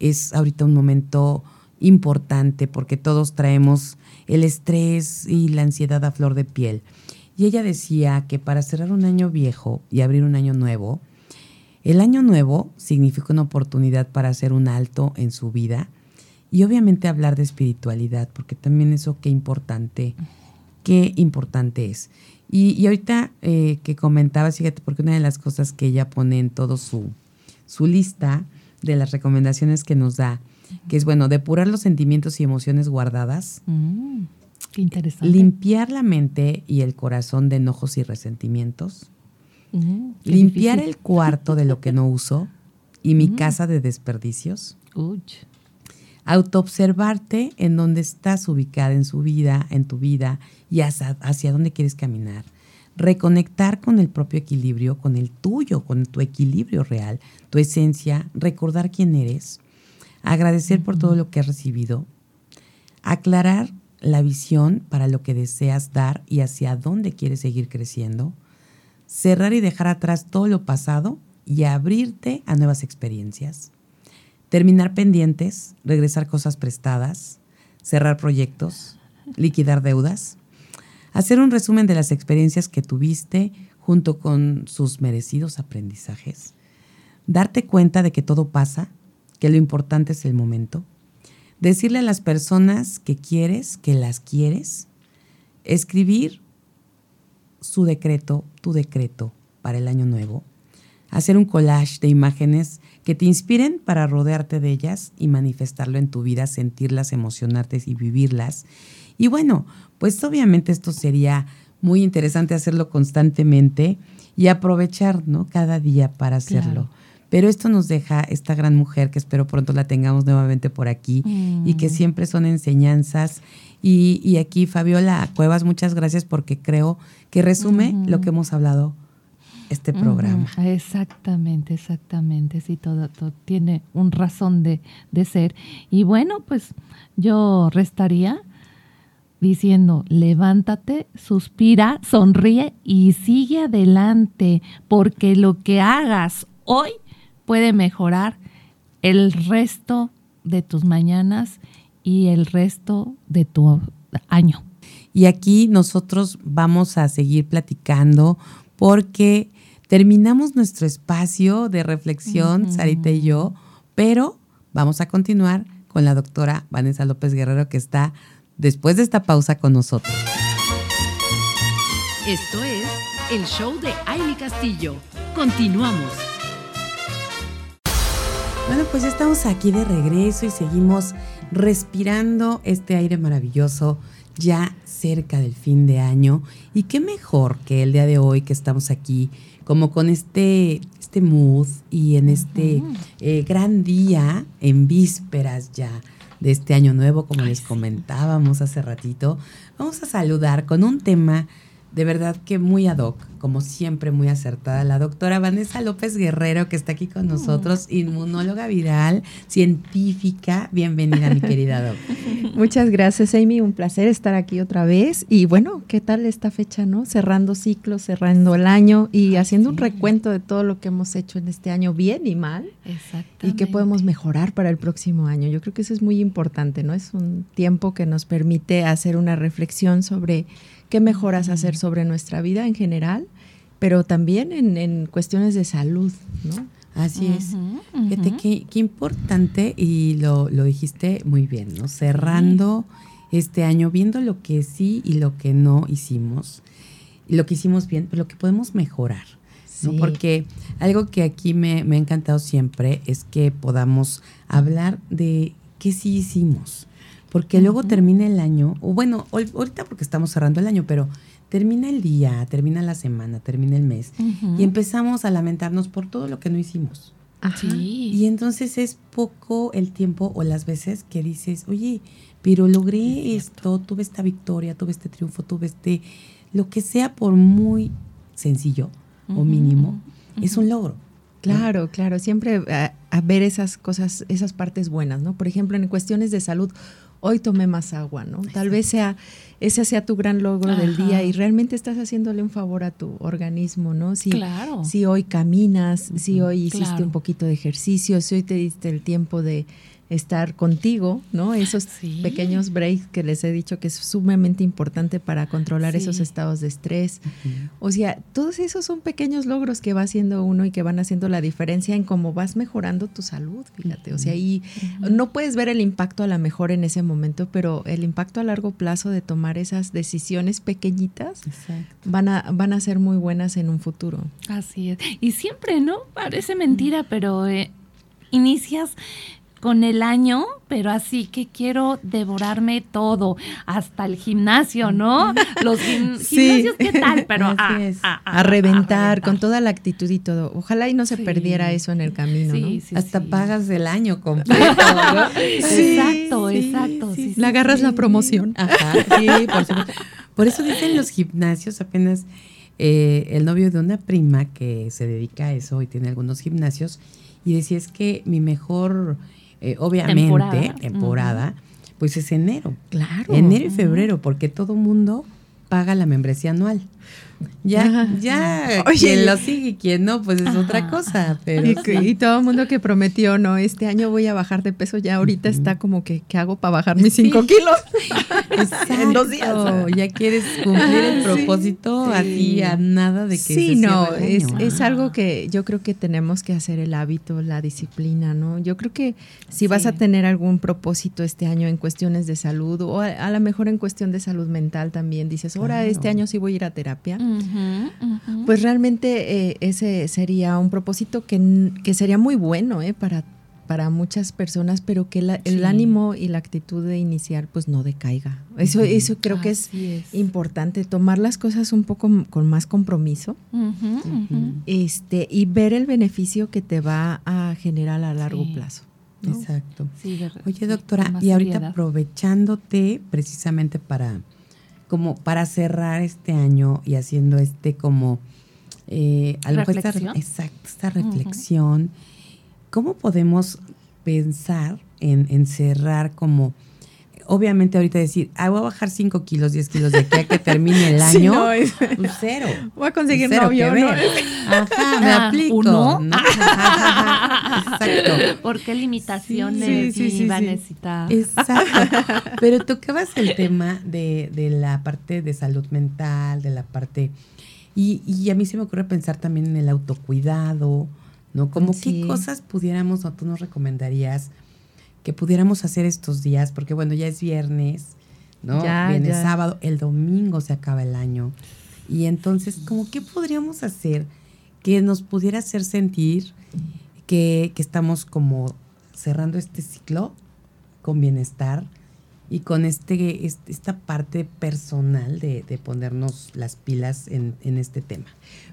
es ahorita un momento importante porque todos traemos el estrés y la ansiedad a flor de piel. Y ella decía que para cerrar un año viejo y abrir un año nuevo, el año nuevo significa una oportunidad para hacer un alto en su vida y obviamente hablar de espiritualidad, porque también eso qué importante, qué importante es. Y, ahorita eh, que comentaba, fíjate, porque una de las cosas que ella pone en todo su, su lista de las recomendaciones que nos da, que es bueno, depurar los sentimientos y emociones guardadas. Mm, qué interesante. Limpiar la mente y el corazón de enojos y resentimientos. Mm, limpiar el cuarto de lo que no uso y mi mm. casa de desperdicios. Uy. Autoobservarte en dónde estás ubicada en su vida, en tu vida y hacia dónde quieres caminar reconectar con el propio equilibrio, con el tuyo, con tu equilibrio real, tu esencia, recordar quién eres, agradecer por todo lo que has recibido, aclarar la visión para lo que deseas dar y hacia dónde quieres seguir creciendo, cerrar y dejar atrás todo lo pasado y abrirte a nuevas experiencias, terminar pendientes, regresar cosas prestadas, cerrar proyectos, liquidar deudas, hacer un resumen de las experiencias que tuviste junto con sus merecidos aprendizajes, darte cuenta de que todo pasa, que lo importante es el momento, decirle a las personas que quieres, que las quieres, escribir su decreto, tu decreto para el año nuevo, hacer un collage de imágenes que te inspiren para rodearte de ellas y manifestarlo en tu vida, sentirlas, emocionarte y vivirlas. Y bueno, pues obviamente esto sería muy interesante hacerlo constantemente y aprovechar, ¿no? Cada día para hacerlo. Pero esto nos deja esta gran mujer que espero pronto la tengamos nuevamente por aquí y que mm. siempre son enseñanzas. Y, aquí Fabiola Cuevas, muchas gracias porque creo que resume lo que hemos hablado este programa. Exactamente, exactamente. Sí, todo, todo, tiene un razón de, de ser. Y bueno, pues yo restaría diciendo, levántate, suspira, sonríe y sigue adelante, porque lo que hagas hoy puede mejorar el resto de tus mañanas y el resto de tu año. Y aquí nosotros vamos a seguir platicando porque terminamos nuestro espacio de reflexión, Sarita y yo, pero vamos a continuar con la doctora Vanessa López Guerrero que está después de esta pausa con nosotros. Esto es el show de Aile Castillo. Continuamos. Bueno, pues estamos aquí de regreso y seguimos respirando este aire maravilloso ya cerca del fin de año y qué mejor que el día de hoy que estamos aquí como con este, este mood y en este eh, gran día, en vísperas ya de este año nuevo, como les comentábamos hace ratito, vamos a saludar con un tema de verdad que muy ad hoc, como siempre muy acertada, la doctora Vanessa López Guerrero, que está aquí con nosotros, inmunóloga viral, científica. Bienvenida, mi querida doctora. Muchas gracias, Amy. Un placer estar aquí otra vez. Y bueno, ¿qué tal esta fecha, no? Cerrando ciclos, cerrando el año y haciendo un recuento de todo lo que hemos hecho en este año, bien y mal. Exactamente. Y qué podemos mejorar para el próximo año. Yo creo que eso es muy importante, ¿no? Es un tiempo que nos permite hacer una reflexión sobre qué mejoras hacer sobre nuestra vida en general, pero también en, cuestiones de salud, ¿no? Así es. Fíjate qué, importante, y lo, dijiste muy bien, ¿no? Cerrando este año, viendo lo que sí y lo que no hicimos, lo que hicimos bien, pero lo que podemos mejorar. ¿no? Porque algo que aquí me, me, ha encantado siempre es que podamos hablar de qué sí hicimos, porque luego termina el año, o bueno, ahorita porque estamos cerrando el año, pero termina el día, termina la semana, termina el mes y empezamos a lamentarnos por todo lo que no hicimos. Y entonces es poco el tiempo o las veces que dices, oye, pero logré esto, tuve esta victoria, tuve este triunfo, tuve este, lo que sea por muy sencillo o mínimo, es un logro. Claro, claro, siempre a, a, ver esas cosas, esas partes buenas, ¿no? Por ejemplo, en cuestiones de salud, hoy tomé más agua, ¿no? Tal vez sea ese sea tu gran logro del día y realmente estás haciéndole un favor a tu organismo, ¿no? Si, claro. si hoy caminas, si hoy hiciste un poquito de ejercicio, si hoy te diste el tiempo de estar contigo, ¿no? Esos pequeños breaks que les he dicho que es sumamente importante para controlar esos estados de estrés. O sea, todos esos son pequeños logros que va haciendo uno y que van haciendo la diferencia en cómo vas mejorando tu salud, fíjate. O sea, y no puedes ver el impacto a la mejor en ese momento, pero el impacto a largo plazo de tomar esas decisiones pequeñitas van a, van a ser muy buenas en un futuro. Así es. Y siempre, ¿no? Parece mentira, pero eh, inicias con el año, pero así que quiero devorarme todo, hasta el gimnasio, ¿no? Los gimnasios, ¿qué tal? Pero a, reventar, con toda la actitud y todo. Ojalá y no se perdiera eso en el camino, ¿no? hasta pagas el año completo. exacto, exacto. Le agarras la promoción. Ajá, sí, por supuesto. Por eso dicen los gimnasios, apenas eh, el novio de una prima que se dedica a eso y tiene algunos gimnasios, y decía es que mi mejor eh, obviamente, temporada, pues es enero. Claro. Enero y febrero, porque todo mundo paga la membresía anual. Ya, ya, quien lo sigue y quien no, pues es otra cosa. Pero y, todo el mundo que prometió, no, este año voy a bajar de peso, ya ahorita está como que, ¿qué hago para bajar mis cinco kilos? en dos días. Ya quieres cumplir el propósito así a nada de que Sí, no, es, es, algo que yo creo que tenemos que hacer el hábito, la disciplina, ¿no? Yo creo que si vas a tener algún propósito este año en cuestiones de salud o a, lo mejor en cuestión de salud mental también, dices, ahora este año sí voy a ir a terapia pues realmente eh, ese sería un propósito que, que sería muy bueno eh, para, para muchas personas, pero que el ánimo y la actitud de iniciar pues no decaiga. Eso, eso creo que es, importante, tomar las cosas un poco con más compromiso. Este, y ver el beneficio que te va a generar a largo plazo. Exacto. Oye, doctora, y ahorita aprovechándote precisamente para como para cerrar este año y haciendo este como eh, a lo esta, exacto, esta reflexión, ¿cómo podemos pensar en, en cerrar como obviamente ahorita decir, ah, voy a bajar 5 kilos, 10 kilos de aquí a que termine el año, un cero. Voy a conseguir cero novio, ¿no? Ajá, me aplico. ¿Uno? Exacto. ¿Por qué limitaciones sí, sí, a necesitar? Exacto. Pero tocabas el tema de, de la parte de salud mental, de la parte... Y, y a mí se me ocurre pensar también en el autocuidado, ¿no? Como qué cosas pudiéramos o tú nos recomendarías que pudiéramos hacer estos días, porque bueno, ya es viernes, ¿no? Viene sábado, el domingo se acaba el año. Y entonces, ¿cómo qué podríamos hacer que nos pudiera hacer sentir que, que estamos como cerrando este ciclo con bienestar y con este, esta parte personal de, de ponernos las pilas en, en este tema.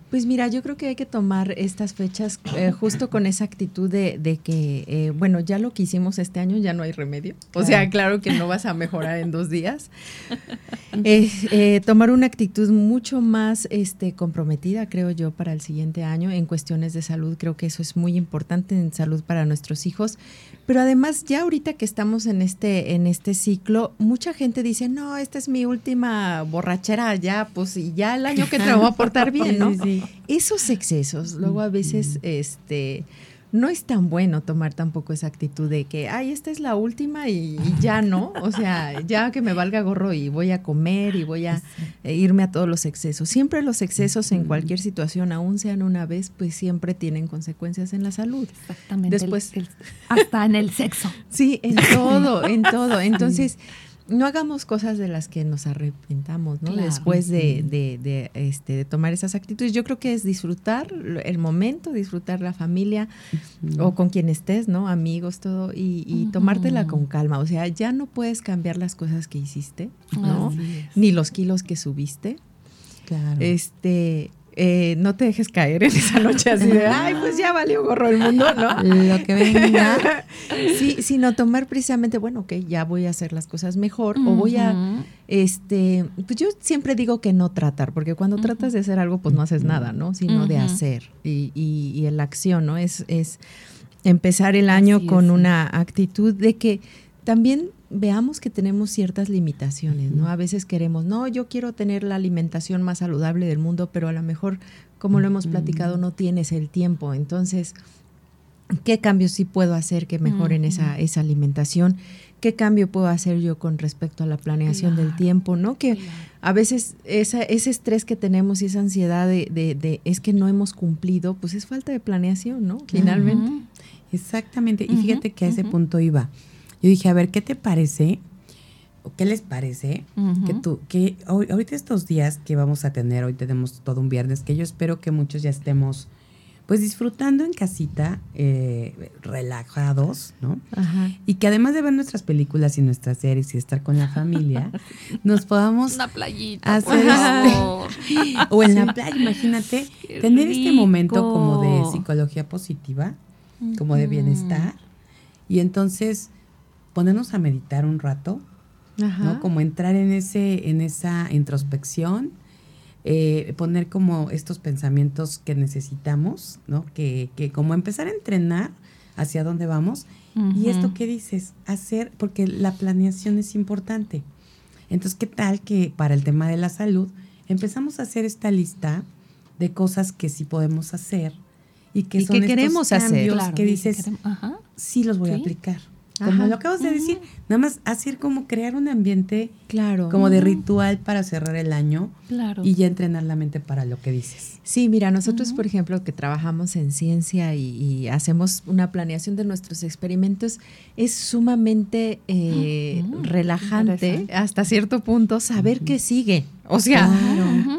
Pues mira, yo creo que hay que tomar estas fechas eh, justo con esa actitud de, de que, eh, bueno, ya lo que hicimos este año ya no hay remedio. O sea, claro que no vas a mejorar en dos días. Eh, tomar una actitud mucho más este, comprometida, creo yo, para el siguiente año en cuestiones de salud. Creo que eso es muy importante en salud para nuestros hijos. Pero además, ya ahorita que estamos en este, en este ciclo, mucha gente dice, no, esta es mi última borrachera, ya, pues, y ya el año que te voy a portar bien, ¿no? Esos excesos, luego a veces, este, no es tan bueno tomar tampoco esa actitud de que, ay, esta es la última y, ya no, o sea, ya que me valga gorro y voy a comer y voy a irme a todos los excesos. Siempre los excesos en cualquier situación, aún sean una vez, pues siempre tienen consecuencias en la salud. Exactamente. Después, hasta en el sexo. Sí, en todo, en todo. Entonces, no hagamos cosas de las que nos arrepentamos, ¿no? Después de, de, este, de tomar esas actitudes. Yo creo que es disfrutar el momento, disfrutar la familia o con quien estés, ¿no? Amigos, todo, y, tomártela con calma. O sea, ya no puedes cambiar las cosas que hiciste, ¿no? Ni los kilos que subiste. Claro. Este, eh, no te dejes caer en esa noche así de, ay, pues ya valió gorro el mundo, ¿no? Lo que venga. sí, sino tomar precisamente, bueno, ok, ya voy a hacer las cosas mejor o voy a, este, pues yo siempre digo que no tratar, porque cuando tratas de hacer algo, pues no haces nada, ¿no? Sino de hacer y, y, y la acción, ¿no? Es, es empezar el año con una actitud de que también veamos que tenemos ciertas limitaciones, ¿no? A veces queremos, no, yo quiero tener la alimentación más saludable del mundo, pero a lo mejor, como lo hemos platicado, no tienes el tiempo. Entonces, ¿qué cambios sí puedo hacer que mejoren esa, esa alimentación? ¿Qué cambio puedo hacer yo con respecto a la planeación del tiempo? ¿No? Que a veces esa, ese estrés que tenemos y esa ansiedad de, de, es que no hemos cumplido, pues es falta de planeación, ¿no? Finalmente. Exactamente. Y fíjate que a ese punto iba. Yo dije, a ver, ¿qué te parece? ¿O qué les parece? Que tú, que ahorita estos días que vamos a tener, hoy tenemos todo un viernes, que yo espero que muchos ya estemos pues disfrutando en casita, eh, relajados, ¿no? Ajá. Y que además de ver nuestras películas y nuestras series y estar con la familia, nos podamos una playita hacer este, o en la playa, imagínate, tener este momento como de psicología positiva, como de bienestar, y entonces ponernos a meditar un rato, ¿no? Como entrar en ese, en esa introspección, eh, poner como estos pensamientos que necesitamos, ¿no? Que, que como empezar a entrenar hacia dónde vamos. Y esto que dices, hacer, porque la planeación es importante. Entonces, ¿qué tal que para el tema de la salud empezamos a hacer esta lista de cosas que sí podemos hacer y que son que queremos hacer, que dices, sí los voy a aplicar. Como lo acabas de decir, nada más hacer como crear un ambiente claro. como de ritual para cerrar el año claro. y ya entrenar la mente para lo que dices. Sí, mira, nosotros, por ejemplo, que trabajamos en ciencia y, hacemos una planeación de nuestros experimentos, es sumamente eh, relajante hasta cierto punto saber qué sigue. O sea,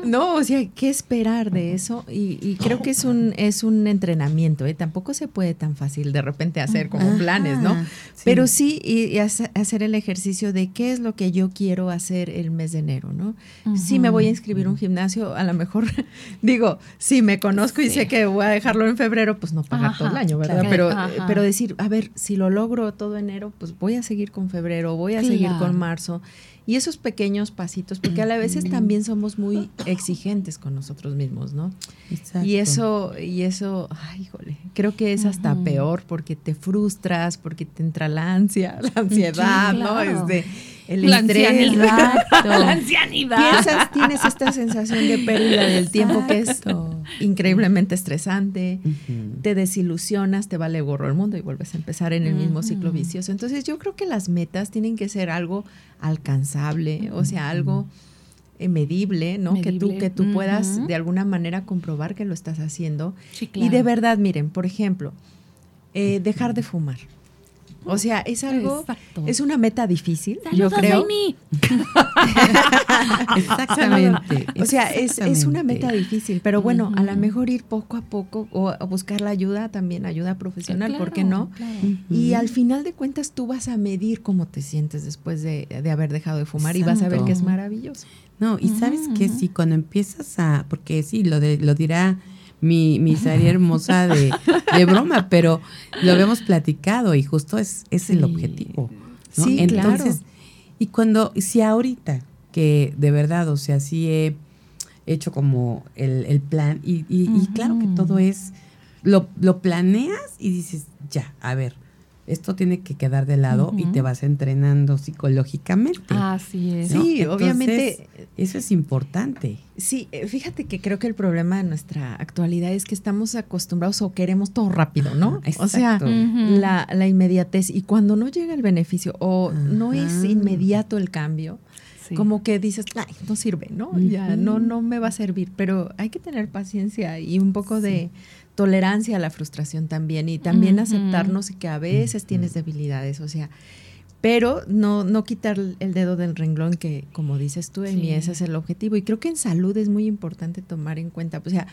no, o sea, ¿qué esperar de eso? Y, creo que es un, es un entrenamiento, ¿eh? Tampoco se puede tan fácil de repente hacer como planes, ¿no? Pero sí y, hacer el ejercicio de qué es lo que yo quiero hacer el mes de enero, ¿no? Si me voy a inscribir a un gimnasio, a lo mejor digo, si me conozco y sé que voy a dejarlo en febrero, pues no pagar todo el año, ¿verdad? Pero, pero decir, a ver, si lo logro todo enero, pues voy a seguir con febrero, voy a seguir con marzo y esos pequeños pasitos, porque a la veces también somos muy exigentes con nosotros mismos, ¿no? Exacto. Y eso, y eso, ay, híjole, creo que es hasta peor porque te frustras, porque te entra la ansia, la ansiedad, ¿no? Este, el la Ancianidad, la ancianidad. Piensas, tienes esta sensación de pérdida del tiempo que es increíblemente estresante, te desilusionas, te vale gorro el mundo y vuelves a empezar en el mismo ciclo vicioso. Entonces yo creo que las metas tienen que ser algo alcanzable, o sea, algo eh, medible, ¿no? Que tú, que tú puedas de alguna manera comprobar que lo estás haciendo. Y de verdad, miren, por ejemplo, eh, dejar de fumar. O sea, es algo, es una meta difícil, yo creo. Exactamente. O sea, es, es, una meta difícil, pero bueno, a lo mejor ir poco a poco o, buscar la ayuda, también ayuda profesional, ¿por qué no? Y al final de cuentas tú vas a medir cómo te sientes después de, haber dejado de fumar y vas a ver que es maravilloso. No, y sabes que sí, cuando empiezas a, porque sí, lo, de, lo dirá mi, mi Sari hermosa de, broma, pero lo habíamos platicado y justo es, es el objetivo. Sí, Entonces, y cuando, si ahorita que de verdad, o sea, sí he hecho como el, el plan y, y, claro que todo es, lo, lo planeas y dices, ya, a ver, esto tiene que quedar de lado y te vas entrenando psicológicamente. Así es. Sí, obviamente. Eso es importante. Sí, eh, fíjate que creo que el problema de nuestra actualidad es que estamos acostumbrados o queremos todo rápido, ¿no? o sea, la, la, inmediatez. Y cuando no llega el beneficio o no es inmediato el cambio, como que dices, ay, no sirve, ¿no? Ya no, no me va a servir. Pero hay que tener paciencia y un poco de tolerancia a la frustración también y también aceptarnos que a veces tienes debilidades, o sea, pero no, no quitar el dedo del renglón que, como dices tú, Emi, ese es el objetivo. Y creo que en salud es muy importante tomar en cuenta, o sea,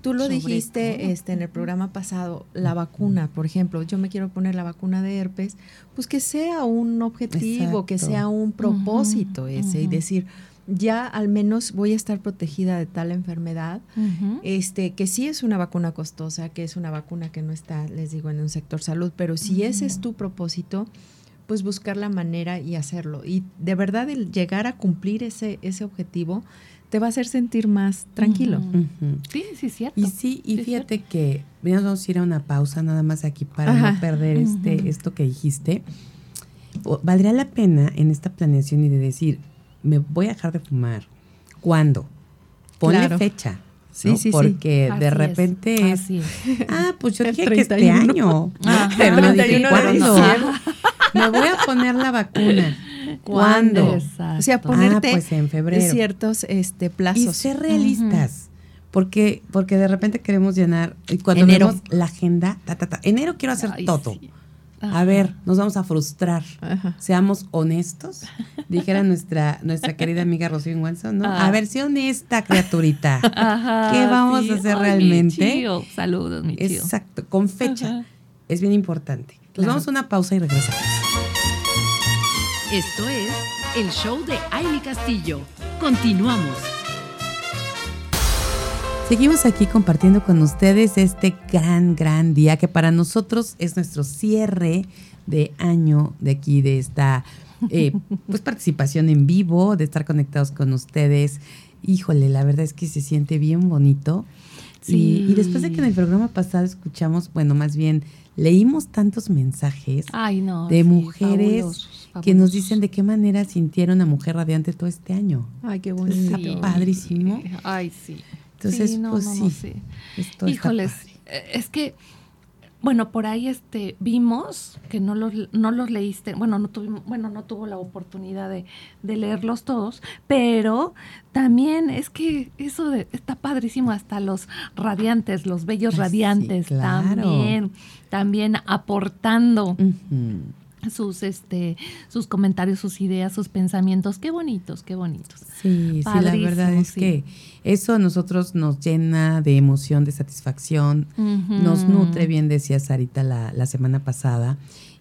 tú lo dijiste este, en el programa pasado, la vacuna, por ejemplo, yo me quiero poner la vacuna de herpes, pues que sea un objetivo, que sea un propósito ese y decir, ya al menos voy a estar protegida de tal enfermedad, este, que sí es una vacuna costosa, que es una vacuna que no está, les digo, en un sector salud, pero si ese es tu propósito, pues buscar la manera y hacerlo. Y de verdad el llegar a cumplir ese, ese objetivo te va a hacer sentir más tranquilo. Sí, sí, cierto. Y sí, y fíjate que vamos a ir a una pausa nada más aquí para no perder este, esto que dijiste. Valdría la pena en esta planeación y de decir, me voy a dejar de fumar. ¿Cuándo? Ponle fecha. Sí, sí, Porque de repente es, ah, pues yo dije que este año, pero no dije cuándo. me voy a poner la vacuna. ¿Cuándo? O sea, ponerte ah, pues en febrero. ciertos este, plazos. Y ser realistas. Porque, porque de repente queremos llenar, y cuando enero. vemos la agenda, ta, ta, ta, enero quiero hacer todo. A ver, nos vamos a frustrar. Seamos honestos, dijera nuestra, nuestra querida amiga Rocío Wilson, ¿no? A ah. ver, sé honesta, criaturita. ¿Qué vamos a hacer realmente? Saludos, mi tío. Exacto, con fecha. Es bien importante. Nos vamos a una pausa y regresamos. Esto es el show de Aile Castillo. Continuamos. Seguimos aquí compartiendo con ustedes este gran, gran día que para nosotros es nuestro cierre de año de aquí, de esta eh, pues participación en vivo, de estar conectados con ustedes. Híjole, la verdad es que se siente bien bonito. Sí. Y, después de que en el programa pasado escuchamos, bueno, más bien leímos tantos mensajes de mujeres que nos dicen de qué manera sintieron a Mujer Radiante todo este año. Ay, qué bonito. Está padrísimo. Ay, sí. Entonces, pues sí. Híjoles, eh, es que, bueno, por ahí este vimos que no los, no los leíste, bueno, no tuvimos, bueno, no tuvo la oportunidad de, leerlos todos, pero también es que eso de, está padrísimo, hasta los radiantes, los bellos radiantes también, también aportando sus este sus comentarios, sus ideas, sus pensamientos, qué bonitos, qué bonitos. Sí, sí, la verdad es que eso a nosotros nos llena de emoción, de satisfacción, nos nutre, bien decía Sarita la, la semana pasada.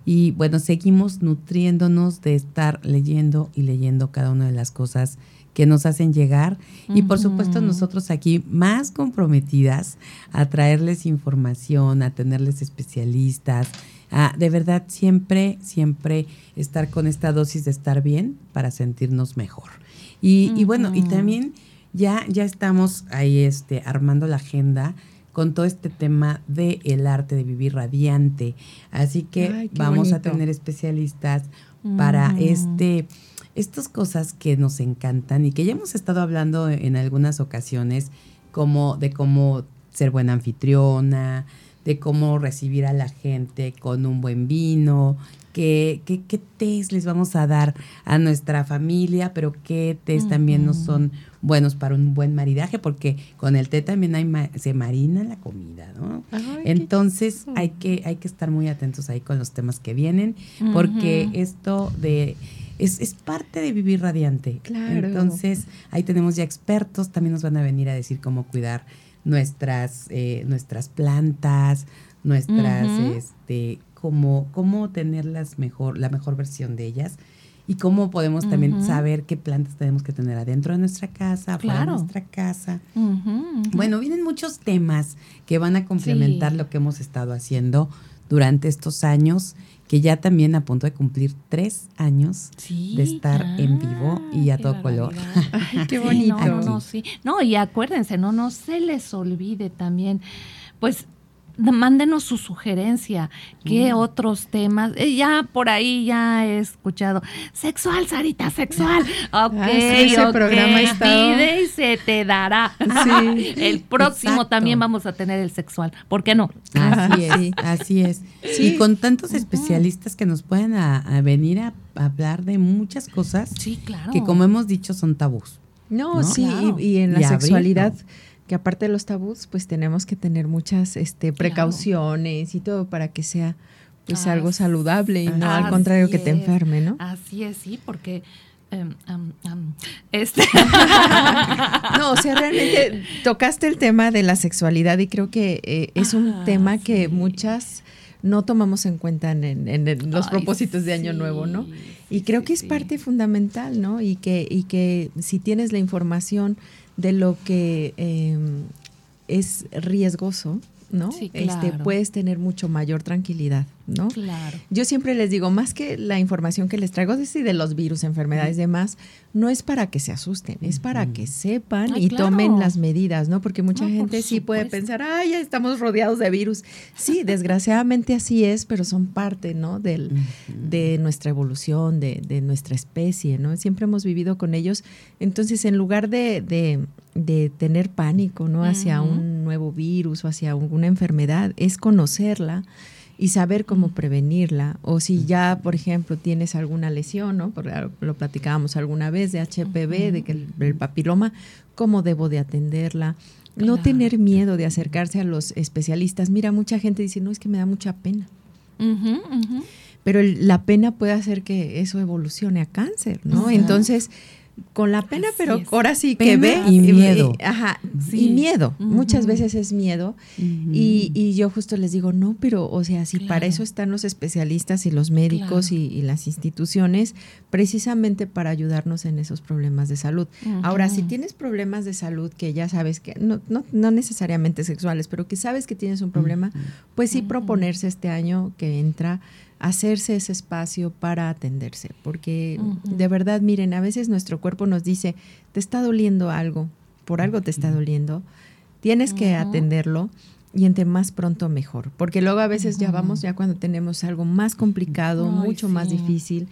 Y bueno, seguimos nutriéndonos de estar leyendo y leyendo cada una de las cosas que nos hacen llegar. Y por supuesto nosotros aquí más comprometidas a traerles información, a tenerles especialistas, de verdad siempre, siempre estar con esta dosis de estar bien para sentirnos mejor. Y, bueno, y también ya, ya estamos ahí este, armando la agenda con todo este tema del el arte de vivir radiante. Así que vamos a tener especialistas para este estas cosas que nos encantan y que ya hemos estado hablando en algunas ocasiones como de cómo ser buena anfitriona, de cómo recibir a la gente con un buen vino, qué, qué, qué test les vamos a dar a nuestra familia, pero qué test también no son buenos para un buen maridaje, porque con el té también hay se marina la comida, ¿no? Entonces hay que, hay que estar muy atentos ahí con los temas que vienen, porque esto de es, es, parte de vivir radiante. Claro. Entonces, ahí tenemos ya expertos, también nos van a venir a decir cómo cuidar nuestras, eh, nuestras plantas, nuestras, este, cómo, cómo tenerlas mejor, la mejor versión de ellas y cómo podemos también saber qué plantas tenemos que tener adentro de nuestra casa, de nuestra casa. Bueno, vienen muchos temas que van a complementar lo que hemos estado haciendo durante estos años, que ya también a punto de cumplir tres años de estar en vivo y a todo color. qué bonito. no, no, y acuérdense, no, no se les olvide también, pues mándenos su sugerencia, qué mm. otros temas, eh, ya por ahí ya he escuchado, sexual, Sarita, sexual, ok, ah, ese programa está... pide y se te dará. Sí, el próximo también vamos a tener el sexual, ¿por qué no? Así es, así es. Y con tantos especialistas que nos pueden a, venir a, hablar de muchas cosas sí, claro. que como hemos dicho son tabús. No, sí, y, en la sexualidad que aparte de los tabús, pues tenemos que tener muchas este, precauciones y todo para que sea pues algo saludable y no al contrario que te enferme, ¿no? Así es, sí, porque em, este no, o sea, realmente tocaste el tema de la sexualidad y creo que eh, es un ah, tema que muchas no tomamos en cuenta en, los propósitos de Año Nuevo, ¿no? y creo que es parte fundamental, ¿no? Y que, y que si tienes la información de lo que em, es riesgoso, ¿no? Este, puedes tener mucho mayor tranquilidad, ¿no? Claro. Yo siempre les digo, más que la información que les traigo de, de los virus, enfermedades y demás, no es para que se asusten, es para que sepan y tomen las medidas, ¿no? Porque mucha gente sí puede pensar, ay, ya estamos rodeados de virus. Sí, desgraciadamente así es, pero son parte, ¿no? Del, de nuestra evolución, de, de, nuestra especie, ¿no? Siempre hemos vivido con ellos. Entonces, en lugar de, de, tener pánico, ¿no? Hacia un nuevo virus o hacia alguna enfermedad, es conocerla y saber cómo prevenirla. O si ya, por ejemplo, tienes alguna lesión, ¿no? Porque lo platicábamos alguna vez de HPV, de que el, papiloma, cómo debo de atenderla. No tener miedo de acercarse a los especialistas. Mira, mucha gente dice, no, es que me da mucha pena. Pero la pena puede hacer que eso evolucione a cáncer, ¿no? Entonces, con la pena, pero ahora sí que ve y miedo. ajá, y miedo. Muchas veces es miedo. y, yo justo les digo, no, pero, o sea, si para eso están los especialistas y los médicos y, las instituciones, precisamente para ayudarnos en esos problemas de salud. Ahora, si tienes problemas de salud que ya sabes que, no, no, no necesariamente sexuales, pero que sabes que tienes un problema, pues sí proponerse este año que entra hacerse ese espacio para atenderse, porque de verdad, miren, a veces nuestro cuerpo nos dice, te está doliendo algo, por algo te está doliendo, tienes que atenderlo y entre más pronto mejor, porque luego a veces ya vamos ya cuando tenemos algo más complicado, mucho más difícil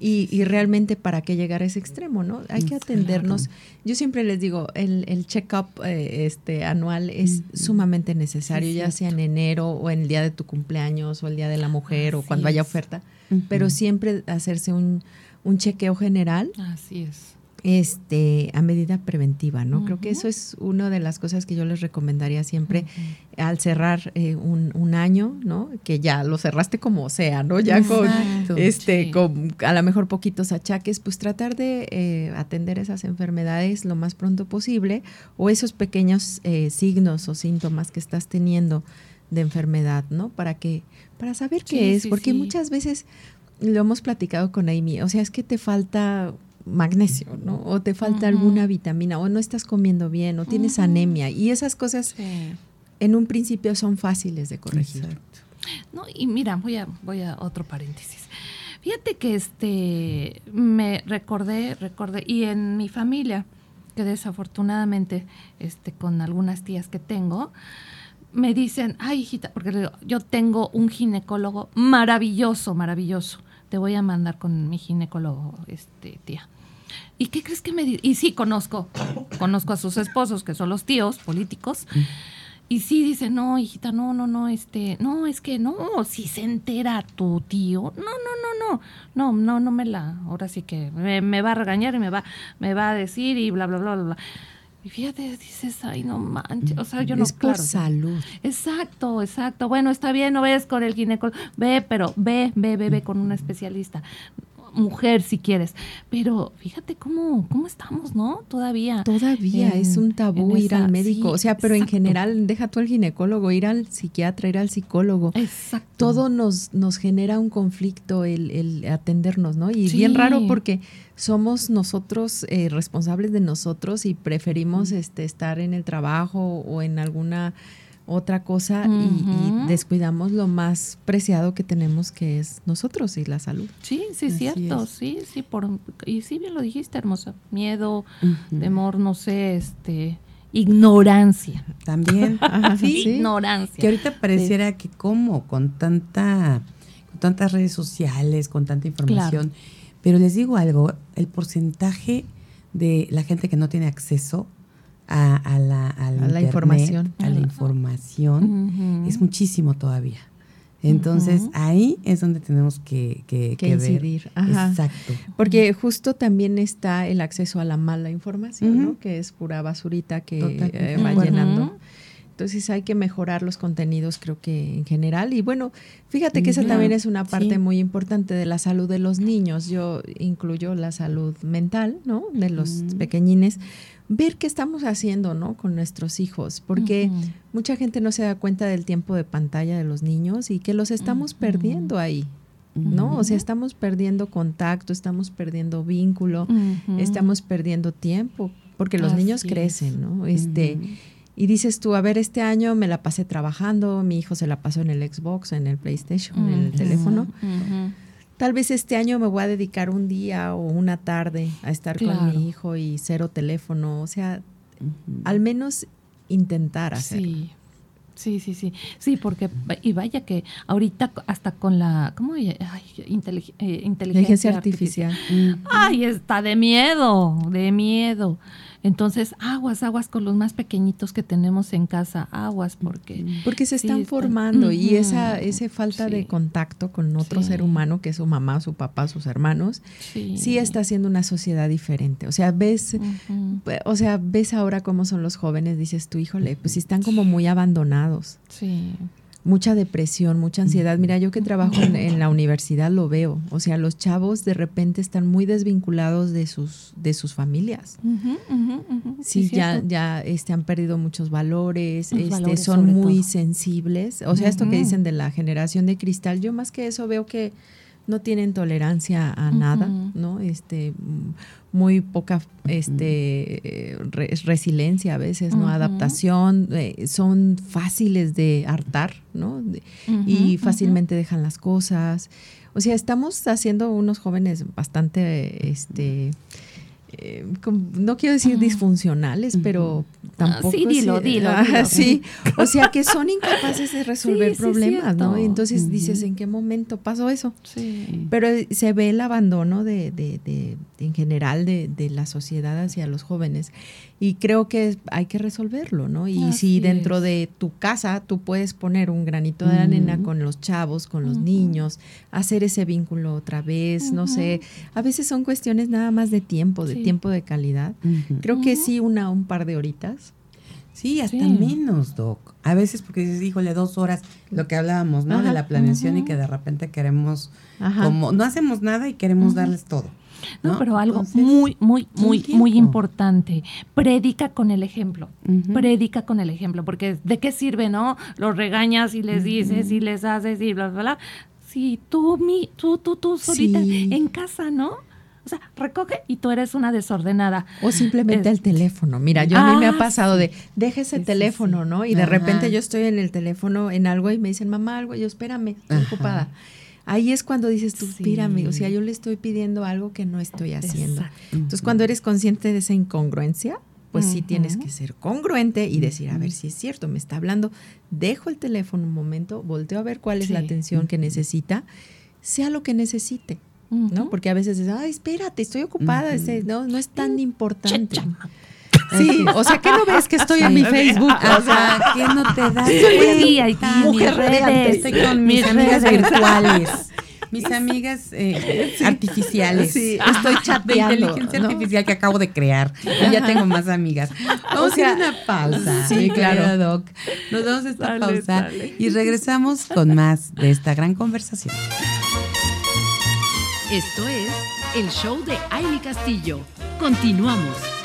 y, y, realmente para qué llegar a ese extremo, ¿no? Hay que atendernos. Yo siempre les digo, el, el check-up eh, este, anual es sumamente necesario, ya sea en enero o en el día de tu cumpleaños o el día de la mujer o cuando haya oferta, pero siempre hacerse un, un chequeo general. Así es este, a medida preventiva, ¿no? Creo que eso es una de las cosas que yo les recomendaría siempre al cerrar eh, un, año, ¿no? Que ya lo cerraste como sea, ¿no? Ya con, este, con a lo mejor poquitos achaques, pues tratar de eh, atender esas enfermedades lo más pronto posible o esos pequeños eh, signos o síntomas que estás teniendo de enfermedad, ¿no? Para que, para saber qué es, porque muchas veces lo hemos platicado con Amy, o sea, es que te falta magnesio, ¿no? O te falta alguna vitamina, o no estás comiendo bien, o tienes anemia. Y esas cosas en un principio son fáciles de corregir. No, y mira, voy a, voy a otro paréntesis. Fíjate que este me recordé, recordé, y en mi familia, que desafortunadamente, este, con algunas tías que tengo, me dicen, ay hijita, porque yo tengo un ginecólogo maravilloso, maravilloso. Te voy a mandar con mi ginecólogo, este, tía. ¿Y qué crees que me Y sí, conozco, conozco a sus esposos, que son los tíos políticos. y sí dice, no, hijita, no, no, no, este, no, es que no, si se entera tu tío, no, no, no, no, no, no, no me la, ahora sí que me, va a regañar y me va, me va a decir y bla, bla, bla, bla, bla. Y fíjate, dices, ay, no manches, o sea, yo no... Es por salud. Exacto, exacto. Bueno, está bien, no ves con el ginecólogo, ve, pero ve, ve, ve, ve con un especialista mujer si quieres. Pero fíjate cómo, cómo estamos, ¿no? Todavía. Todavía es un tabú ir al médico. o sea, pero en general, deja tú al ginecólogo, ir al psiquiatra, ir al psicólogo. Exacto. Todo nos, nos genera un conflicto el, el atendernos, ¿no? Y bien raro porque somos nosotros eh, responsables de nosotros y preferimos este, estar en el trabajo o en alguna otra cosa y, descuidamos lo más preciado que tenemos que es nosotros y la salud. Sí, sí, es cierto, sí, sí, por, y sí bien lo dijiste, hermosa, miedo, temor, no sé, este, ignorancia. También, sí, ignorancia. Que ahorita pareciera que como con tanta, con tantas redes sociales, con tanta información, pero les digo algo, el porcentaje de la gente que no tiene acceso a, la, información. A la información, es muchísimo todavía. Entonces ahí es donde tenemos que, que, incidir. Exacto. Porque justo también está el acceso a la mala información, ¿no? que es pura basurita que eh, va llenando. Entonces hay que mejorar los contenidos, creo que en general. Y bueno, fíjate que esa también es una parte muy importante de la salud de los niños. Yo incluyo la salud mental, ¿no? De los pequeñines ver qué estamos haciendo, ¿no? Con nuestros hijos, porque mucha gente no se da cuenta del tiempo de pantalla de los niños y que los estamos perdiendo ahí, ¿no? O sea, estamos perdiendo contacto, estamos perdiendo vínculo, estamos perdiendo tiempo, porque los niños crecen, ¿no? Este, y dices tú, a ver, este año me la pasé trabajando, mi hijo se la pasó en el Xbox, en el PlayStation, en el teléfono tal vez este año me voy a dedicar un día o una tarde a estar con mi hijo y cero teléfono, o sea, al menos intentar hacerlo. Sí. Sí, sí, sí. Sí, porque, y vaya que ahorita hasta con la, ¿cómo? Ay, eh, inteligencia, artificial. Ay, está de miedo, de miedo. Entonces, aguas, aguas con los más pequeñitos que tenemos en casa, aguas porque... Porque se están formando y esa, esa falta de contacto con otro ser humano, que es su mamá, su papá, sus hermanos, sí, está haciendo una sociedad diferente. O sea, ves, o sea, ves ahora cómo son los jóvenes, dices tú, híjole, pues si están como muy abandonados. Sí mucha depresión, mucha ansiedad. Mira, yo que trabajo en, la universidad lo veo. O sea, los chavos de repente están muy desvinculados de sus, de sus familias. sí, ya, ya este, han perdido muchos valores, este, son muy sensibles. O sea, esto que dicen de la generación de cristal, yo más que eso veo que no tienen tolerancia a nada, ¿no? Este, muy poca este, resiliencia a veces, ¿no? Adaptación, eh, son fáciles de hartar, ¿no? y fácilmente dejan las cosas. O sea, estamos haciendo unos jóvenes bastante, este, eh, no quiero decir disfuncionales, pero tampoco. sí, dilo, dilo, sí, o sea que son incapaces de resolver problemas, ¿no? entonces dices, ¿en qué momento pasó eso? Sí. Pero se ve el abandono de, de, de en general de, de, la sociedad hacia los jóvenes y creo que hay que resolverlo, ¿no? Y si dentro de tu casa tú puedes poner un granito de arena con los chavos, con los niños, hacer ese vínculo otra vez, no sé, a veces son cuestiones nada más de tiempo, de tiempo de calidad. Creo que sí, una, un par de horitas. Sí, hasta menos, Doc. A veces porque dices, híjole, dos horas, lo que hablábamos, ¿no? de la planeación y que de repente queremos, como, no hacemos nada y queremos darles todo. No, pero algo muy, muy, muy, muy importante. Predica con el ejemplo. Predica con el ejemplo. Porque ¿de qué sirve, no? Los regañas y les dices y les haces y bla, bla, bla. Si tú, mi, tú, tú, tú solita en casa, ¿no? O sea, recoge y tú eres una desordenada. O simplemente el teléfono. Mira, yo a mí me ha ah, pasado de, deje ese teléfono, ¿no? Y de repente yo estoy en el teléfono en algo y me dicen, mamá, algo, y yo, espérame, estoy ocupada ahí es cuando dices tú, o sea, yo le estoy pidiendo algo que no estoy haciendo. Entonces, cuando eres consciente de esa incongruencia, pues sí tienes que ser congruente y decir, a ver si es cierto, me está hablando, dejo el teléfono un momento, volteo a ver cuál es la atención que necesita, sea lo que necesite. ¿No? Porque a veces es, ay, espérate, estoy ocupada, no, no es tan importante. Sí, o sea, ¿qué no ves que estoy en mi Facebook? O sea, ¿qué no te das cuenta? Mujer radiante, estoy con mis amigas virtuales. Mis amigas eh, artificiales. Sí, estoy chateando. De inteligencia artificial que acabo de crear. Y ya tengo más amigas. Vamos a hacer una pausa. Sí, claro. Doc. Nos damos esta pausa y regresamos con más de esta gran conversación. Esto es el show de Aile Castillo. Continuamos.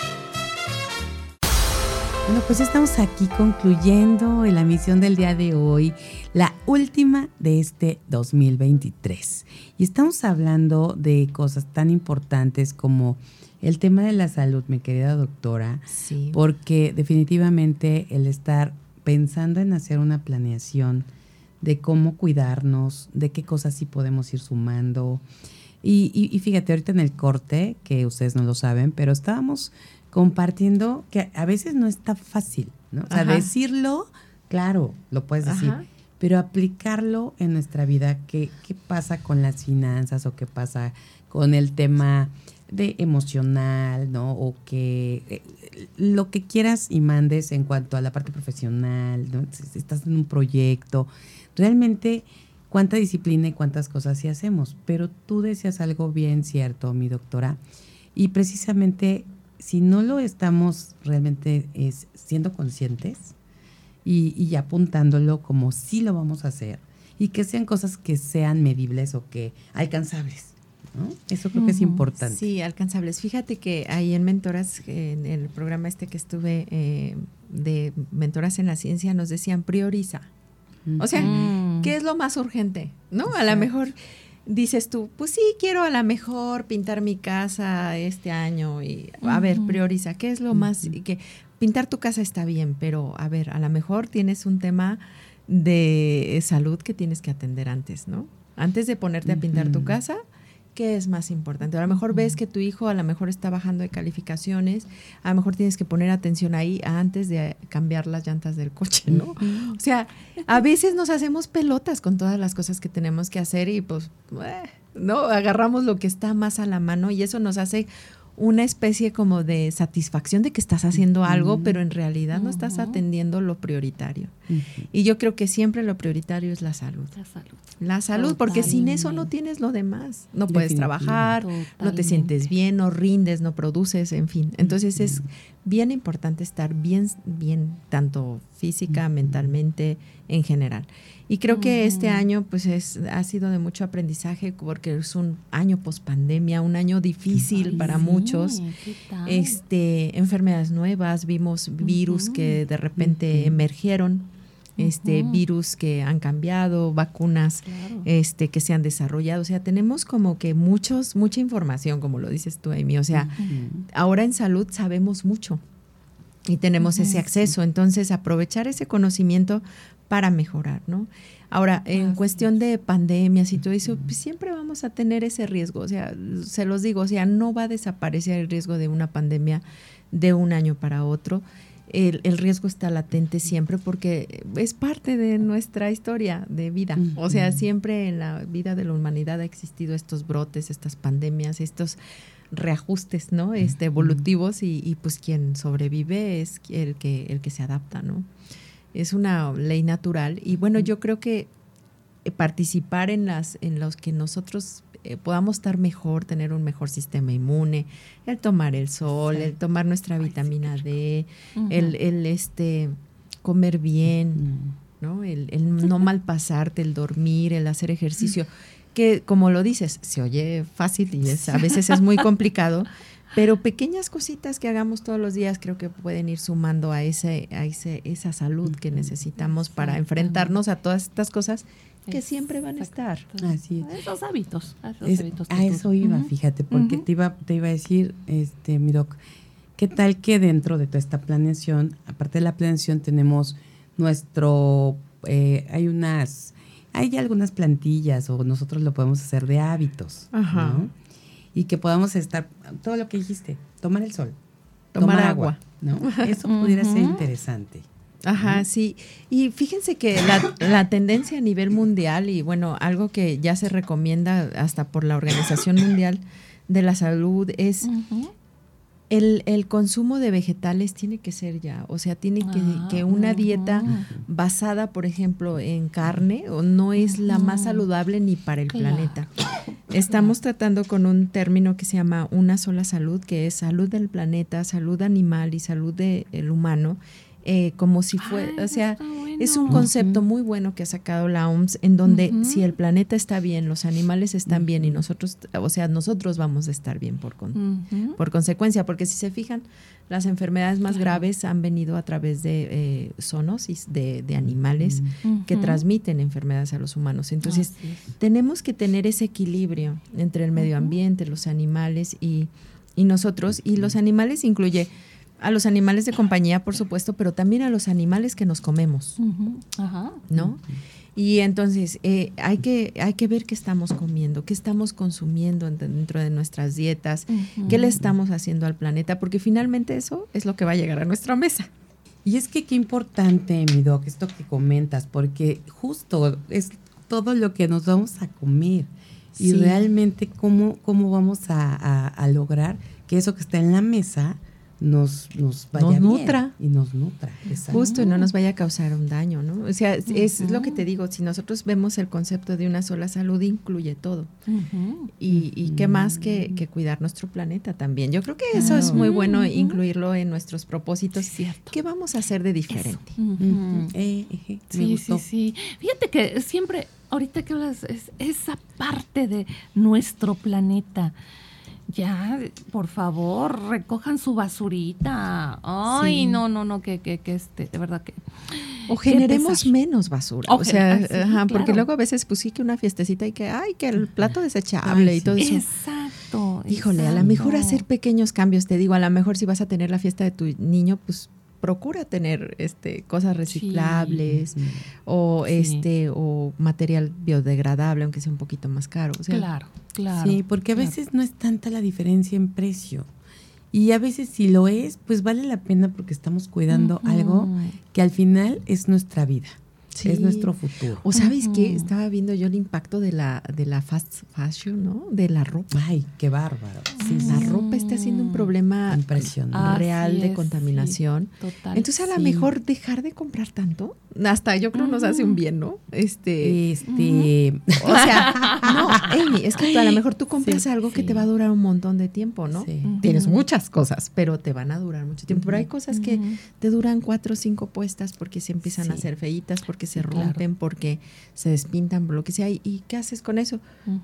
Bueno, pues estamos aquí concluyendo la misión del día de hoy, la última de este 2023. Y estamos hablando de cosas tan importantes como el tema de la salud, mi querida doctora, sí. porque definitivamente el estar pensando en hacer una planeación de cómo cuidarnos, de qué cosas sí podemos ir sumando. Y, y fíjate, ahorita en el corte, que ustedes no lo saben, pero estábamos compartiendo que a veces no está fácil, ¿no? O sea, decirlo, claro, lo puedes decir, pero aplicarlo en nuestra vida, ¿qué, ¿qué pasa con las finanzas o qué pasa con el tema de emocional, ¿no? O que eh, lo que quieras y mandes en cuanto a la parte profesional, ¿no? Si estás en un proyecto, realmente cuánta disciplina y cuántas cosas sí hacemos, pero tú decías algo bien cierto, mi doctora, y precisamente si no lo estamos realmente es, siendo conscientes y, apuntándolo como sí lo vamos a hacer y que sean cosas que sean medibles o que alcanzables. ¿no? Eso creo que es importante. Sí, alcanzables. Fíjate que ahí en Mentoras, en el programa este que estuve eh, de Mentoras en la Ciencia, nos decían prioriza. O sea, ¿qué es lo más urgente? ¿No? A lo mejor dices tú, pues sí, quiero a lo mejor pintar mi casa este año y a ver, prioriza, ¿qué es lo más? Y que pintar tu casa está bien, pero a ver, a lo mejor tienes un tema de salud que tienes que atender antes, ¿no? Antes de ponerte a pintar tu casa, ¿qué es más importante? A lo mejor ves que tu hijo a lo mejor está bajando de calificaciones, a lo mejor tienes que poner atención ahí antes de cambiar las llantas del coche, ¿no? O sea, a veces nos hacemos pelotas con todas las cosas que tenemos que hacer y pues, eh, no, agarramos lo que está más a la mano y eso nos hace una especie como de satisfacción de que estás haciendo algo, pero en realidad no estás atendiendo lo prioritario. Y yo creo que siempre lo prioritario es la salud. La salud. La salud, porque sin eso no tienes lo demás. No puedes trabajar, no te sientes bien, no rindes, no produces, en fin. Entonces es bien importante estar bien, bien, tanto física, mentalmente, en general. Y creo que este año pues es, ha sido de mucho aprendizaje porque es un año post pandemia, un año difícil para muchos. Este, enfermedades nuevas, vimos virus que de repente emergieron, este virus que han cambiado, vacunas este que se han desarrollado, o sea, tenemos como que muchos mucha información, como lo dices tú, Amy, o sea, ahora en salud sabemos mucho y tenemos ese acceso, entonces aprovechar ese conocimiento para mejorar, ¿no? Ahora, en cuestión de pandemias y todo eso, pues siempre vamos a tener ese riesgo, o sea, se los digo, o sea, no va a desaparecer el riesgo de una pandemia de un año para otro. El, riesgo está latente siempre porque es parte de nuestra historia de vida. O sea, siempre en la vida de la humanidad ha existido estos brotes, estas pandemias, estos reajustes, ¿no? Este, evolutivos y, y, pues quien sobrevive es el que, el que se adapta, ¿no? es una ley natural y bueno, yo creo que eh, participar en las en los que nosotros eh, podamos estar mejor, tener un mejor sistema inmune, el tomar el sol, el tomar nuestra vitamina D, el, el, este comer bien, ¿no? El, el no malpasarte, el dormir, el hacer ejercicio, que como lo dices, se oye fácil y es, a veces es muy complicado, pero pequeñas cositas que hagamos todos los días creo que pueden ir sumando a ese, a ese, esa salud que necesitamos para enfrentarnos a todas estas cosas que siempre van a estar. Así es. Esos hábitos. a eso iba, fíjate, porque te iba, te iba a decir, este, mi doc, ¿qué tal que dentro de toda esta planeación, aparte de la planeación, tenemos nuestro, eh, hay unas, hay algunas plantillas o nosotros lo podemos hacer de hábitos, Ajá y que podamos estar, todo lo que dijiste, tomar el sol, tomar, agua, ¿no? Eso pudiera ser interesante. Ajá, sí. Y fíjense que la, tendencia a nivel mundial y bueno, algo que ya se recomienda hasta por la Organización Mundial de la Salud es el, el, consumo de vegetales tiene que ser ya, o sea, tiene que, ah, que una dieta basada, por ejemplo, en carne o no es la más saludable ni para el planeta. Estamos tratando con un término que se llama una sola salud, que es salud del planeta, salud animal y salud del humano. Eh, como si fuera, o sea, es un concepto muy bueno que ha sacado la OMS en donde si el planeta está bien, los animales están bien y nosotros, o sea, nosotros vamos a estar bien por, por consecuencia, porque si se fijan, las enfermedades más graves han venido a través de eh, zoonosis de, animales que transmiten enfermedades a los humanos. Entonces, tenemos que tener ese equilibrio entre el medio ambiente, los animales y, y nosotros, y los animales incluye a los animales de compañía, por supuesto, pero también a los animales que nos comemos, ¿no? Y entonces eh, hay, que, hay que ver qué estamos comiendo, qué estamos consumiendo dentro de nuestras dietas, qué le estamos haciendo al planeta, porque finalmente eso es lo que va a llegar a nuestra mesa. Y es que qué importante, mi doc, esto que comentas, porque justo es todo lo que nos vamos a comer y realmente cómo, cómo vamos a, a lograr que eso que está en la mesa nos, nos vaya nutra. y nos nutra. Justo, y no nos vaya a causar un daño, ¿no? O sea, es, lo que te digo, si nosotros vemos el concepto de una sola salud, incluye todo. y, y, qué más que, que, cuidar nuestro planeta también. Yo creo que eso es muy bueno incluirlo en nuestros propósitos. Cierto. ¿Qué vamos a hacer de diferente? Eh, eh, sí, sí, sí. Fíjate que siempre, ahorita que hablas, es esa parte de nuestro planeta ya, por favor, recojan su basurita. Ay, no, no, no, que, que, que este, de verdad que. O generemos menos basura. O, sea, ajá, porque luego a veces pues sí que una fiestecita y que, ay, que el plato desechable y todo eso. Exacto. Híjole, a lo mejor hacer pequeños cambios, te digo, a lo mejor si vas a tener la fiesta de tu niño, pues procura tener este cosas reciclables o este o material biodegradable aunque sea un poquito más caro claro claro sí porque a veces no es tanta la diferencia en precio. Y a veces si lo es pues vale la pena porque estamos cuidando algo que al final es nuestra vida es nuestro futuro. O sabes qué, estaba viendo yo el impacto de la de la fast fashion, ¿no? De la ropa. Ay, qué bárbaro. Sí, la ropa está siendo un problema impresionante real de contaminación. Entonces a lo mejor dejar de comprar tanto, hasta yo creo nos hace un bien, ¿no? Este, este, o sea, no, Amy, es que a lo mejor tú compras algo que te va a durar un montón de tiempo, ¿no? Tienes muchas cosas, pero te van a durar mucho tiempo. Pero hay cosas que te duran cuatro o cinco puestas porque se empiezan a hacer feitas, porque se rompen, porque se despintan, por lo que sea. ¿Y, qué haces con eso?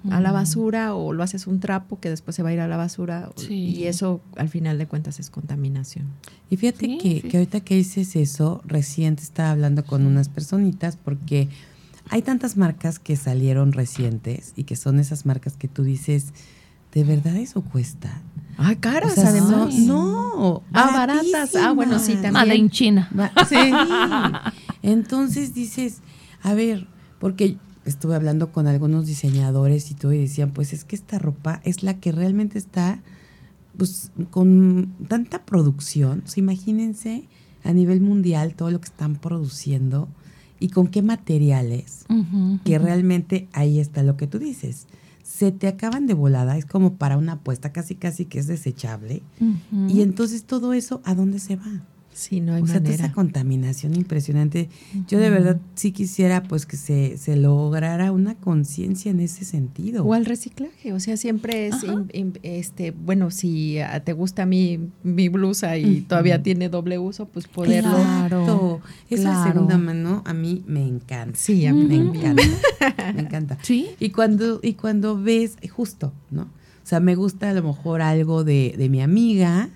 A la basura o lo haces un trapo que después se va a ir a la basura. Y eso al final de cuentas es contaminación. Y fíjate que, que ahorita que dices eso, reciente estaba hablando con unas personitas porque hay tantas marcas que salieron recientes y que son esas marcas que tú dices, ¿de verdad eso cuesta? Ah, caras además. No, ah, baratas. Ah, bueno, sí, también. Made en China. Sí. Entonces dices, a ver, porque estuve hablando con algunos diseñadores y todo y decían, pues es que esta ropa es la que realmente está pues con tanta producción, imagínense a nivel mundial todo lo que están produciendo y con qué materiales, que realmente ahí está lo que tú dices se te acaban de volada, es como para una apuesta casi casi que es desechable. Y entonces todo eso, ¿a dónde se va? Sí, no hay o manera. Sea, esa contaminación impresionante. Yo de verdad sí quisiera pues que se, se lograra una conciencia en ese sentido. O al reciclaje, o sea, siempre es, este, bueno, si te gusta mi, mi blusa y todavía tiene doble uso, pues poderlo. Claro, esa segunda mano a mí me encanta. Sí, a mí me encanta. me encanta. Sí. Y cuando, y cuando ves, justo, ¿no? O sea, me gusta a lo mejor algo de, de mi amiga,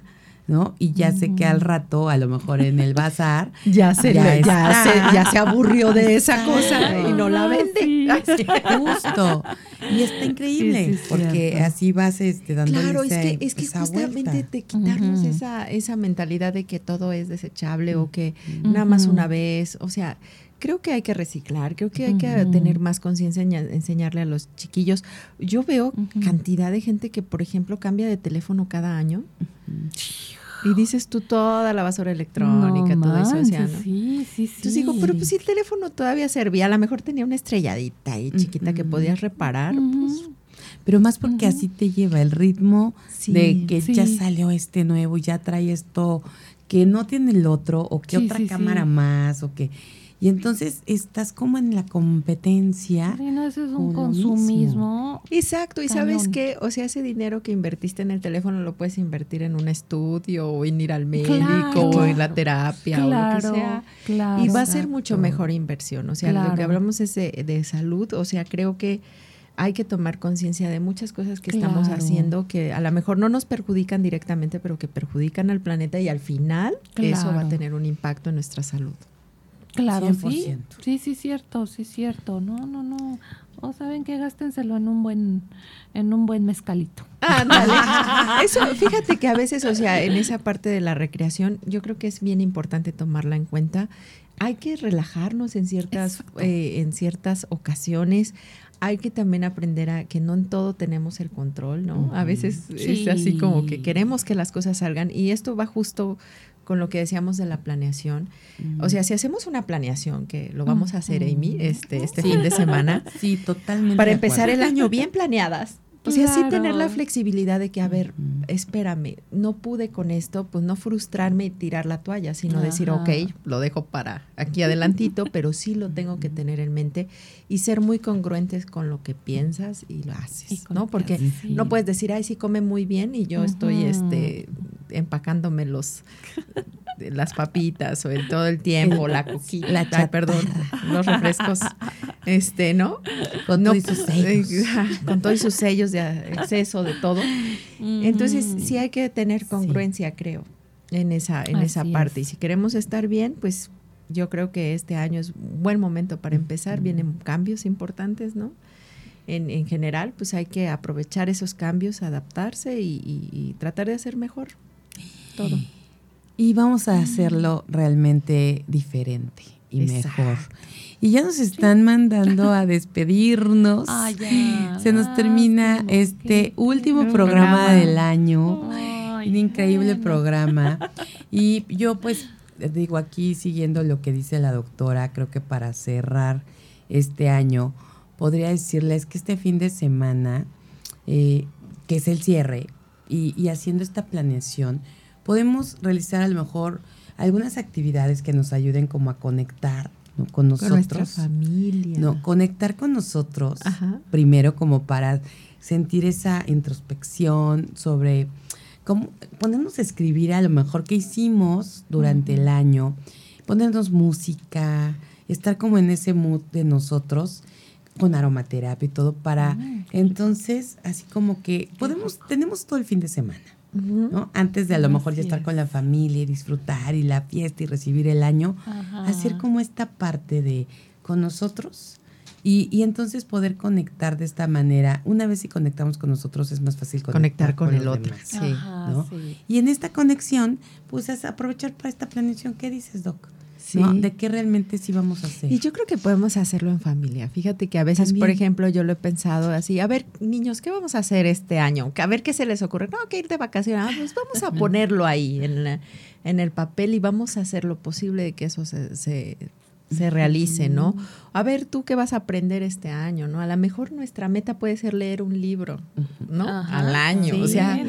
¿no? Y ya sé que al rato, a lo mejor en el bazar, ya se, ya, ya, se, aburrió de esa cosa y no la vende. Justo. Y está increíble, porque así vas este, dando Claro, es que, es que justamente de quitarnos esa, esa mentalidad de que todo es desechable o que nada más una vez, o sea, creo que hay que reciclar, creo que hay que tener más conciencia, en enseñarle a los chiquillos. Yo veo cantidad de gente que, por ejemplo, cambia de teléfono cada año. Y dices tú toda la basura electrónica, todo eso. O sea, Sí, sí, sí. Entonces digo, pero pues si el teléfono todavía servía, a lo mejor tenía una estrelladita ahí chiquita que podías reparar, pues pero más porque así te lleva el ritmo de que ya salió este nuevo, ya trae esto que no tiene el otro, o que otra cámara más, o que y entonces estás como en la competencia. Sí, no, eso es un consumismo. Exacto, y sabes qué, o sea, ese dinero que invertiste en el teléfono lo puedes invertir en un estudio o en ir al médico o en la terapia o lo que sea. y va a ser mucho mejor inversión. O sea, lo que hablamos es de, de salud, o sea, creo que hay que tomar conciencia de muchas cosas que estamos haciendo que a lo mejor no nos perjudican directamente, pero que perjudican al planeta y al final eso va a tener un impacto en nuestra salud. Claro, sí. Sí, sí, cierto, sí, cierto. No, no, no. O saben que gástenselo en un buen en un buen mezcalito. Ándale. Eso, fíjate que a veces, o sea, en esa parte de la recreación, yo creo que es bien importante tomarla en cuenta. Hay que relajarnos en ciertas eh, en ciertas ocasiones. Hay que también aprender a que no en todo tenemos el control, ¿no? A veces es así como que queremos que las cosas salgan y esto va justo con lo que decíamos de la planeación. O sea, si hacemos una planeación, que lo vamos a hacer, Amy, este, este fin de semana. Sí, totalmente. Para empezar el año bien planeadas. O sea, sí tener la flexibilidad de que, a ver, espérame, no pude con esto, pues no frustrarme y tirar la toalla, sino decir, ok, lo dejo para aquí adelantito, pero sí lo tengo que tener en mente y ser muy congruentes con lo que piensas y lo haces, ¿no? Porque no puedes decir, ay, sí come muy bien y yo estoy este, empacándome los las papitas o en todo el tiempo, la coquita, la perdón, los refrescos, este, ¿no? Con todos sus sellos. con todos sus sellos de exceso, de todo. Entonces, sí hay que tener congruencia, creo, en esa, en esa parte. Y si queremos estar bien, pues yo creo que este año es un buen momento para empezar. Vienen cambios importantes, ¿no? En, en, general, pues hay que aprovechar esos cambios, adaptarse y, y tratar de hacer mejor todo. Y vamos a hacerlo realmente diferente y mejor. Y ya nos están mandando a despedirnos. Se nos termina este último programa, del año. un increíble programa. Y yo pues digo aquí siguiendo lo que dice la doctora, creo que para cerrar este año, podría decirles que este fin de semana, eh, que es el cierre, y, y haciendo esta planeación, podemos realizar a lo mejor algunas actividades que nos ayuden como a conectar con nosotros. Con nuestra familia. No, conectar con nosotros primero como para sentir esa introspección sobre cómo ponernos a escribir a lo mejor qué hicimos durante el año, ponernos música, estar como en ese mood de nosotros con aromaterapia y todo para ah, entonces así como que podemos tenemos todo el fin de semana ¿no? Antes de a lo mejor ya estar con la familia y disfrutar y la fiesta y recibir el año, hacer como esta parte de con nosotros y, y, entonces poder conectar de esta manera. Una vez si conectamos con nosotros es más fácil conectar, con, el otro. Y en esta conexión, pues es aprovechar para esta planeación. ¿Qué dices, Doc? De qué realmente sí vamos a hacer. Y yo creo que podemos hacerlo en familia. Fíjate que a veces, por ejemplo, yo lo he pensado así, a ver, niños, ¿qué vamos a hacer este año? A ver qué se les ocurre. No, que ir de vacaciones. Ah, pues vamos a ponerlo ahí en, en el papel y vamos a hacer lo posible de que eso se, se se realice, ¿no? A ver, tú qué vas a aprender este año, ¿no? A lo mejor nuestra meta puede ser leer un libro, ¿no? Al año, o sea,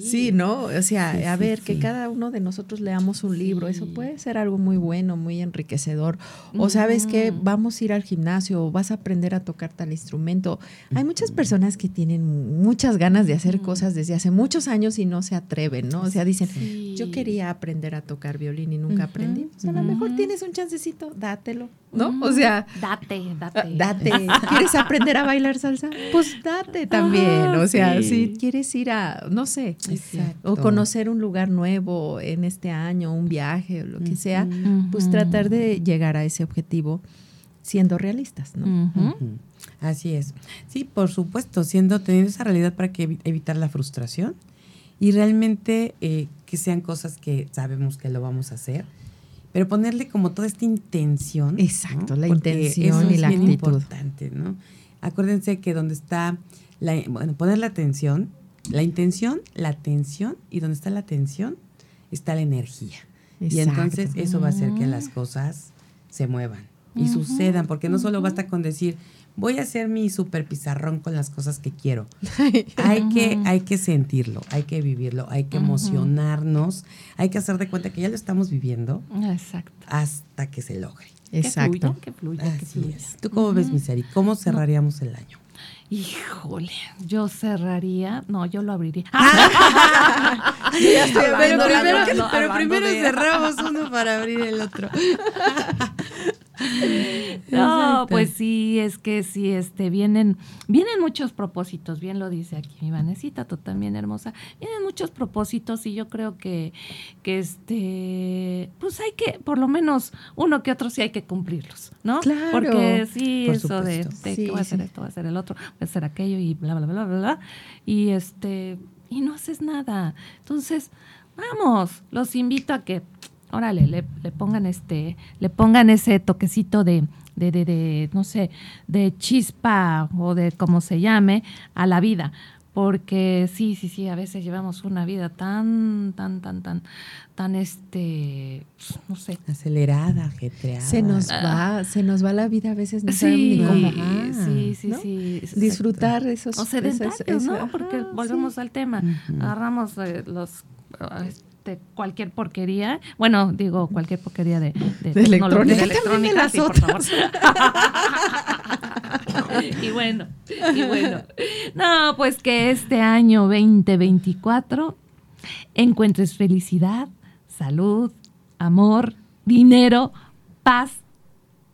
sí. ¿no? O sea, a ver, que cada uno de nosotros leamos un libro, eso puede ser algo muy bueno, muy enriquecedor. O sabes que vamos a ir al gimnasio o vas a aprender a tocar tal instrumento. Hay muchas personas que tienen muchas ganas de hacer cosas desde hace muchos años y no se atreven, ¿no? O sea, dicen, yo quería aprender a tocar violín y nunca aprendí. Pues a lo mejor tienes un chancecito, dátelo, ¿no? O sea, Date, date. Ah, date. ¿Quieres aprender a bailar salsa? Pues date también. o sea, si quieres ir a, no sé, o conocer un lugar nuevo en este año, un viaje o lo que sea, pues tratar de llegar a ese objetivo siendo realistas, ¿no? Así es. Sí, por supuesto, siendo teniendo esa realidad para que evitar la frustración y realmente eh, que sean cosas que sabemos que lo vamos a hacer pero ponerle como toda esta intención. Exacto, la intención y la actitud. importante, ¿no? Acuérdense que donde está, la, bueno, poner la atención, la intención, la atención, y donde está la atención está la energía. Y entonces eso va a hacer que las cosas se muevan y sucedan, porque no solo basta con decir, voy a hacer mi super pizarrón con las cosas que quiero. hay, que, hay que sentirlo, hay que vivirlo, hay que emocionarnos, hay que hacer de cuenta que ya lo estamos viviendo Exacto. hasta que se logre. Exacto. Que fluya, que fluya, ¿Tú cómo ves, Miseri? ¿Cómo cerraríamos el año? Híjole, yo cerraría, no, yo lo abriría. pero primero, pero primero cerramos uno para abrir el otro. No, pues sí, es que sí, este, vienen, vienen muchos propósitos, bien lo dice aquí mi Vanesita, tú también hermosa, vienen muchos propósitos y yo creo que, que este, pues hay que, por lo menos uno que otro sí hay que cumplirlos, ¿no? Claro. Porque sí, eso de, que voy a hacer esto, voy a hacer el otro, voy a hacer aquello y bla, bla, bla, bla, bla, y este, y no haces nada. Entonces, vamos, los invito a que órale, le, le, pongan este, le pongan ese toquecito de, de, de, de, no sé, de chispa o de como se llame a la vida. Porque sí, sí, sí, a veces llevamos una vida tan, tan, tan, tan, tan, este, no sé. Acelerada, ajetreada. Se nos va, se nos va la vida a veces, no sí, cómo. sí, sí, sí. Disfrutar esos... O sedentarios, ¿no? Porque volvemos al tema. Agarramos eh, los cualquier porquería, bueno, digo cualquier porquería de, de, electrónica, por favor. y bueno, y bueno. No, pues que este año 2024 encuentres felicidad, salud, amor, dinero, paz,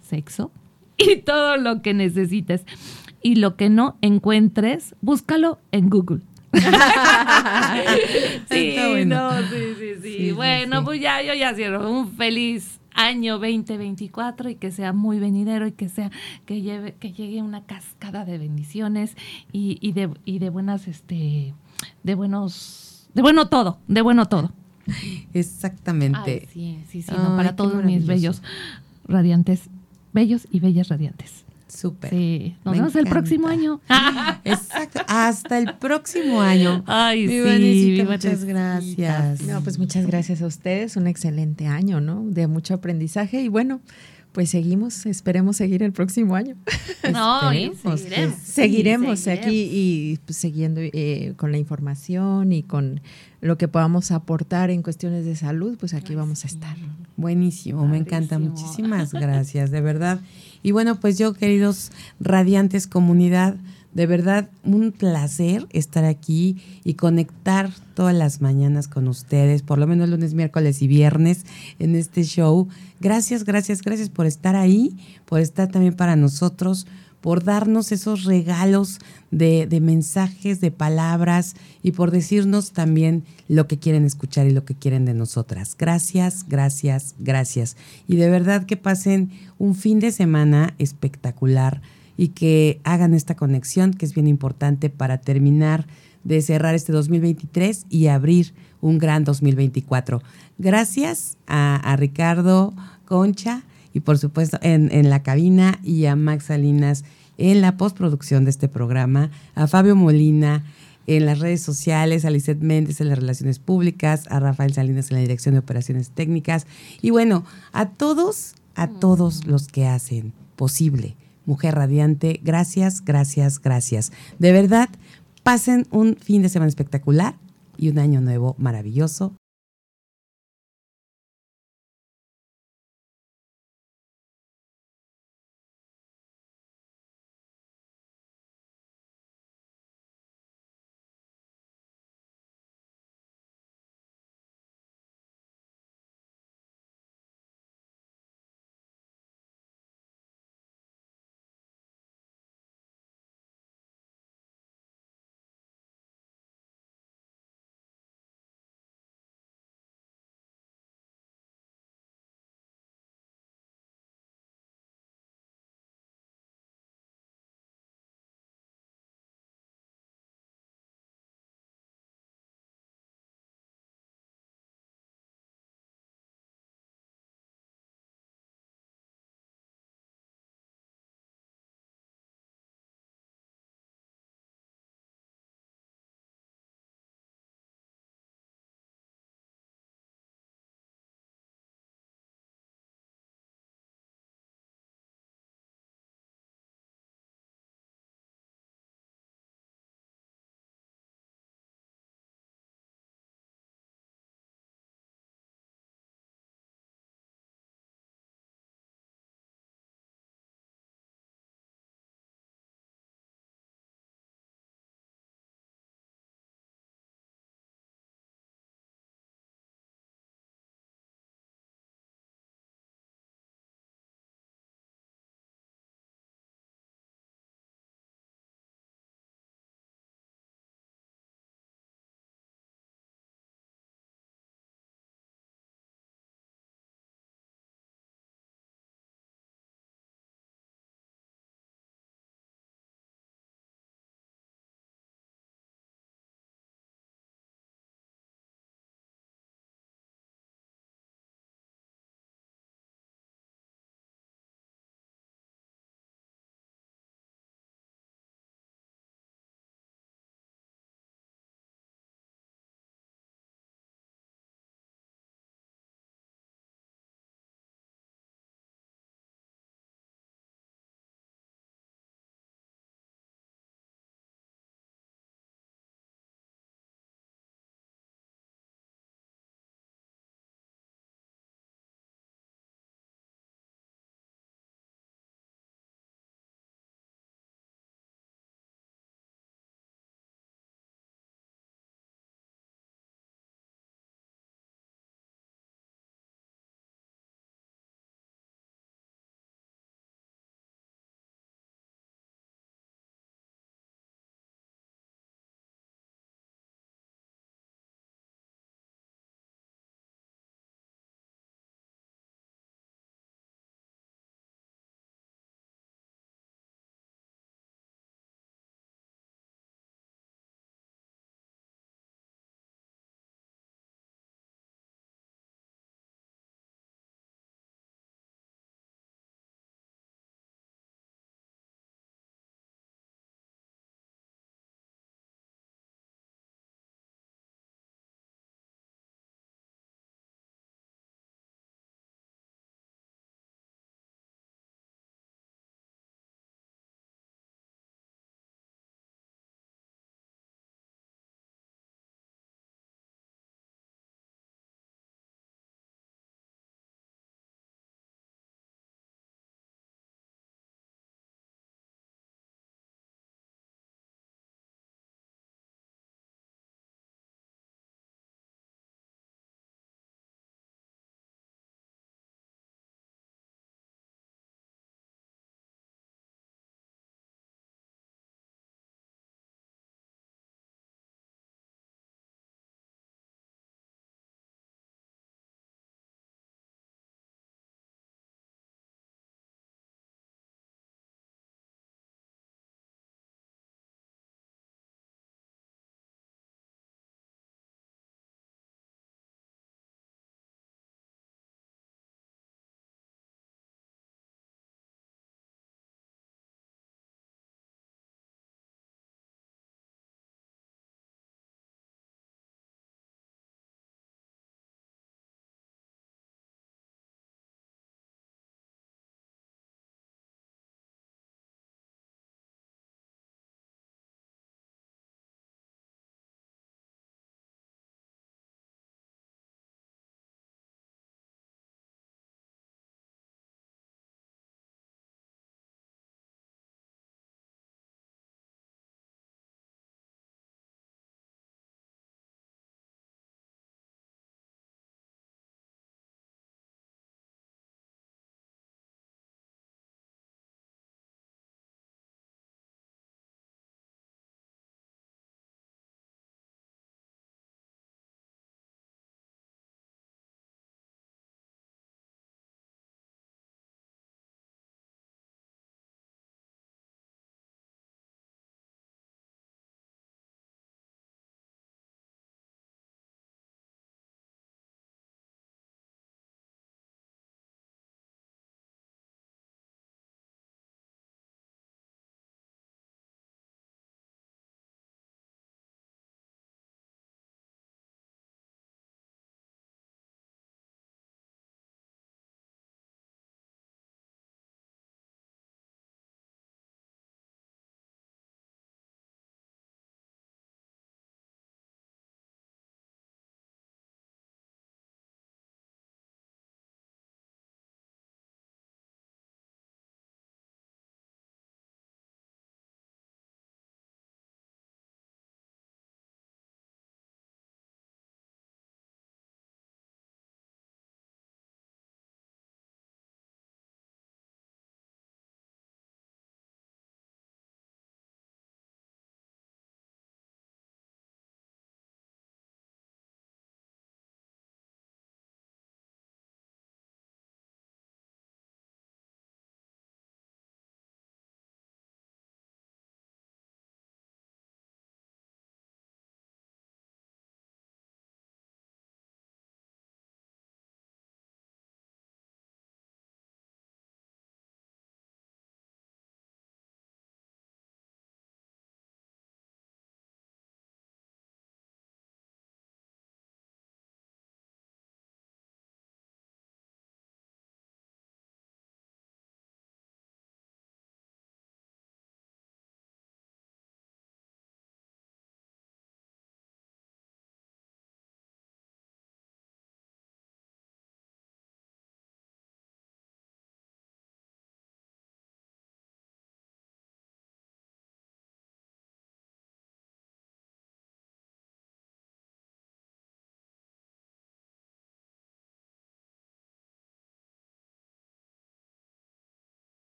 sexo y todo lo que necesites. Y lo que no encuentres, búscalo en Google. sí, no, sí, sí, sí. bueno, pues ya, yo ya cierro. Un feliz año 2024 y que sea muy venidero y que sea que lleve que llegue una cascada de bendiciones y, y de y de buenas este de buenos de bueno todo de bueno todo. Exactamente. Sí sí sí para todos mis bellos radiantes bellos y bellas radiantes Súper. Sí. Nos vemos el próximo año. Exacto. Hasta el próximo año. Ay, sí. muchas gracias. No, pues muchas gracias a ustedes. Un excelente año, ¿no? De mucho aprendizaje. Y bueno, pues seguimos, esperemos seguir el próximo año. No, seguiremos. seguiremos, aquí y pues, siguiendo eh, con la información y con lo que podamos aportar en cuestiones de salud, pues aquí vamos a estar. Buenísimo, me encanta. Muchísimas gracias, de verdad. Y bueno, pues yo, queridos radiantes comunidad, de verdad un placer estar aquí y conectar todas las mañanas con ustedes, por lo menos lunes, miércoles y viernes en este show. Gracias, gracias, gracias por estar ahí, por estar también para nosotros, por darnos esos regalos de, de, mensajes, de palabras y por decirnos también lo que quieren escuchar y lo que quieren de nosotras. Gracias, gracias, gracias. Y de verdad que pasen un fin de semana espectacular y que hagan esta conexión que es bien importante para terminar de cerrar este 2023 y abrir un gran 2024. Gracias a, a Ricardo Concha y por supuesto en, en, la cabina y a Max Salinas en la postproducción de este programa, a Fabio Molina en las redes sociales, a Lizeth Méndez en las relaciones públicas, a Rafael Salinas en la dirección de operaciones técnicas y bueno, a todos, a todos los que hacen posible Mujer Radiante, gracias, gracias, gracias. De verdad, pasen un fin de semana espectacular y un año nuevo maravilloso.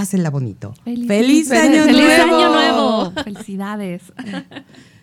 Pásenla bonito. Feliz, año, nuevo. año nuevo. Felicidades.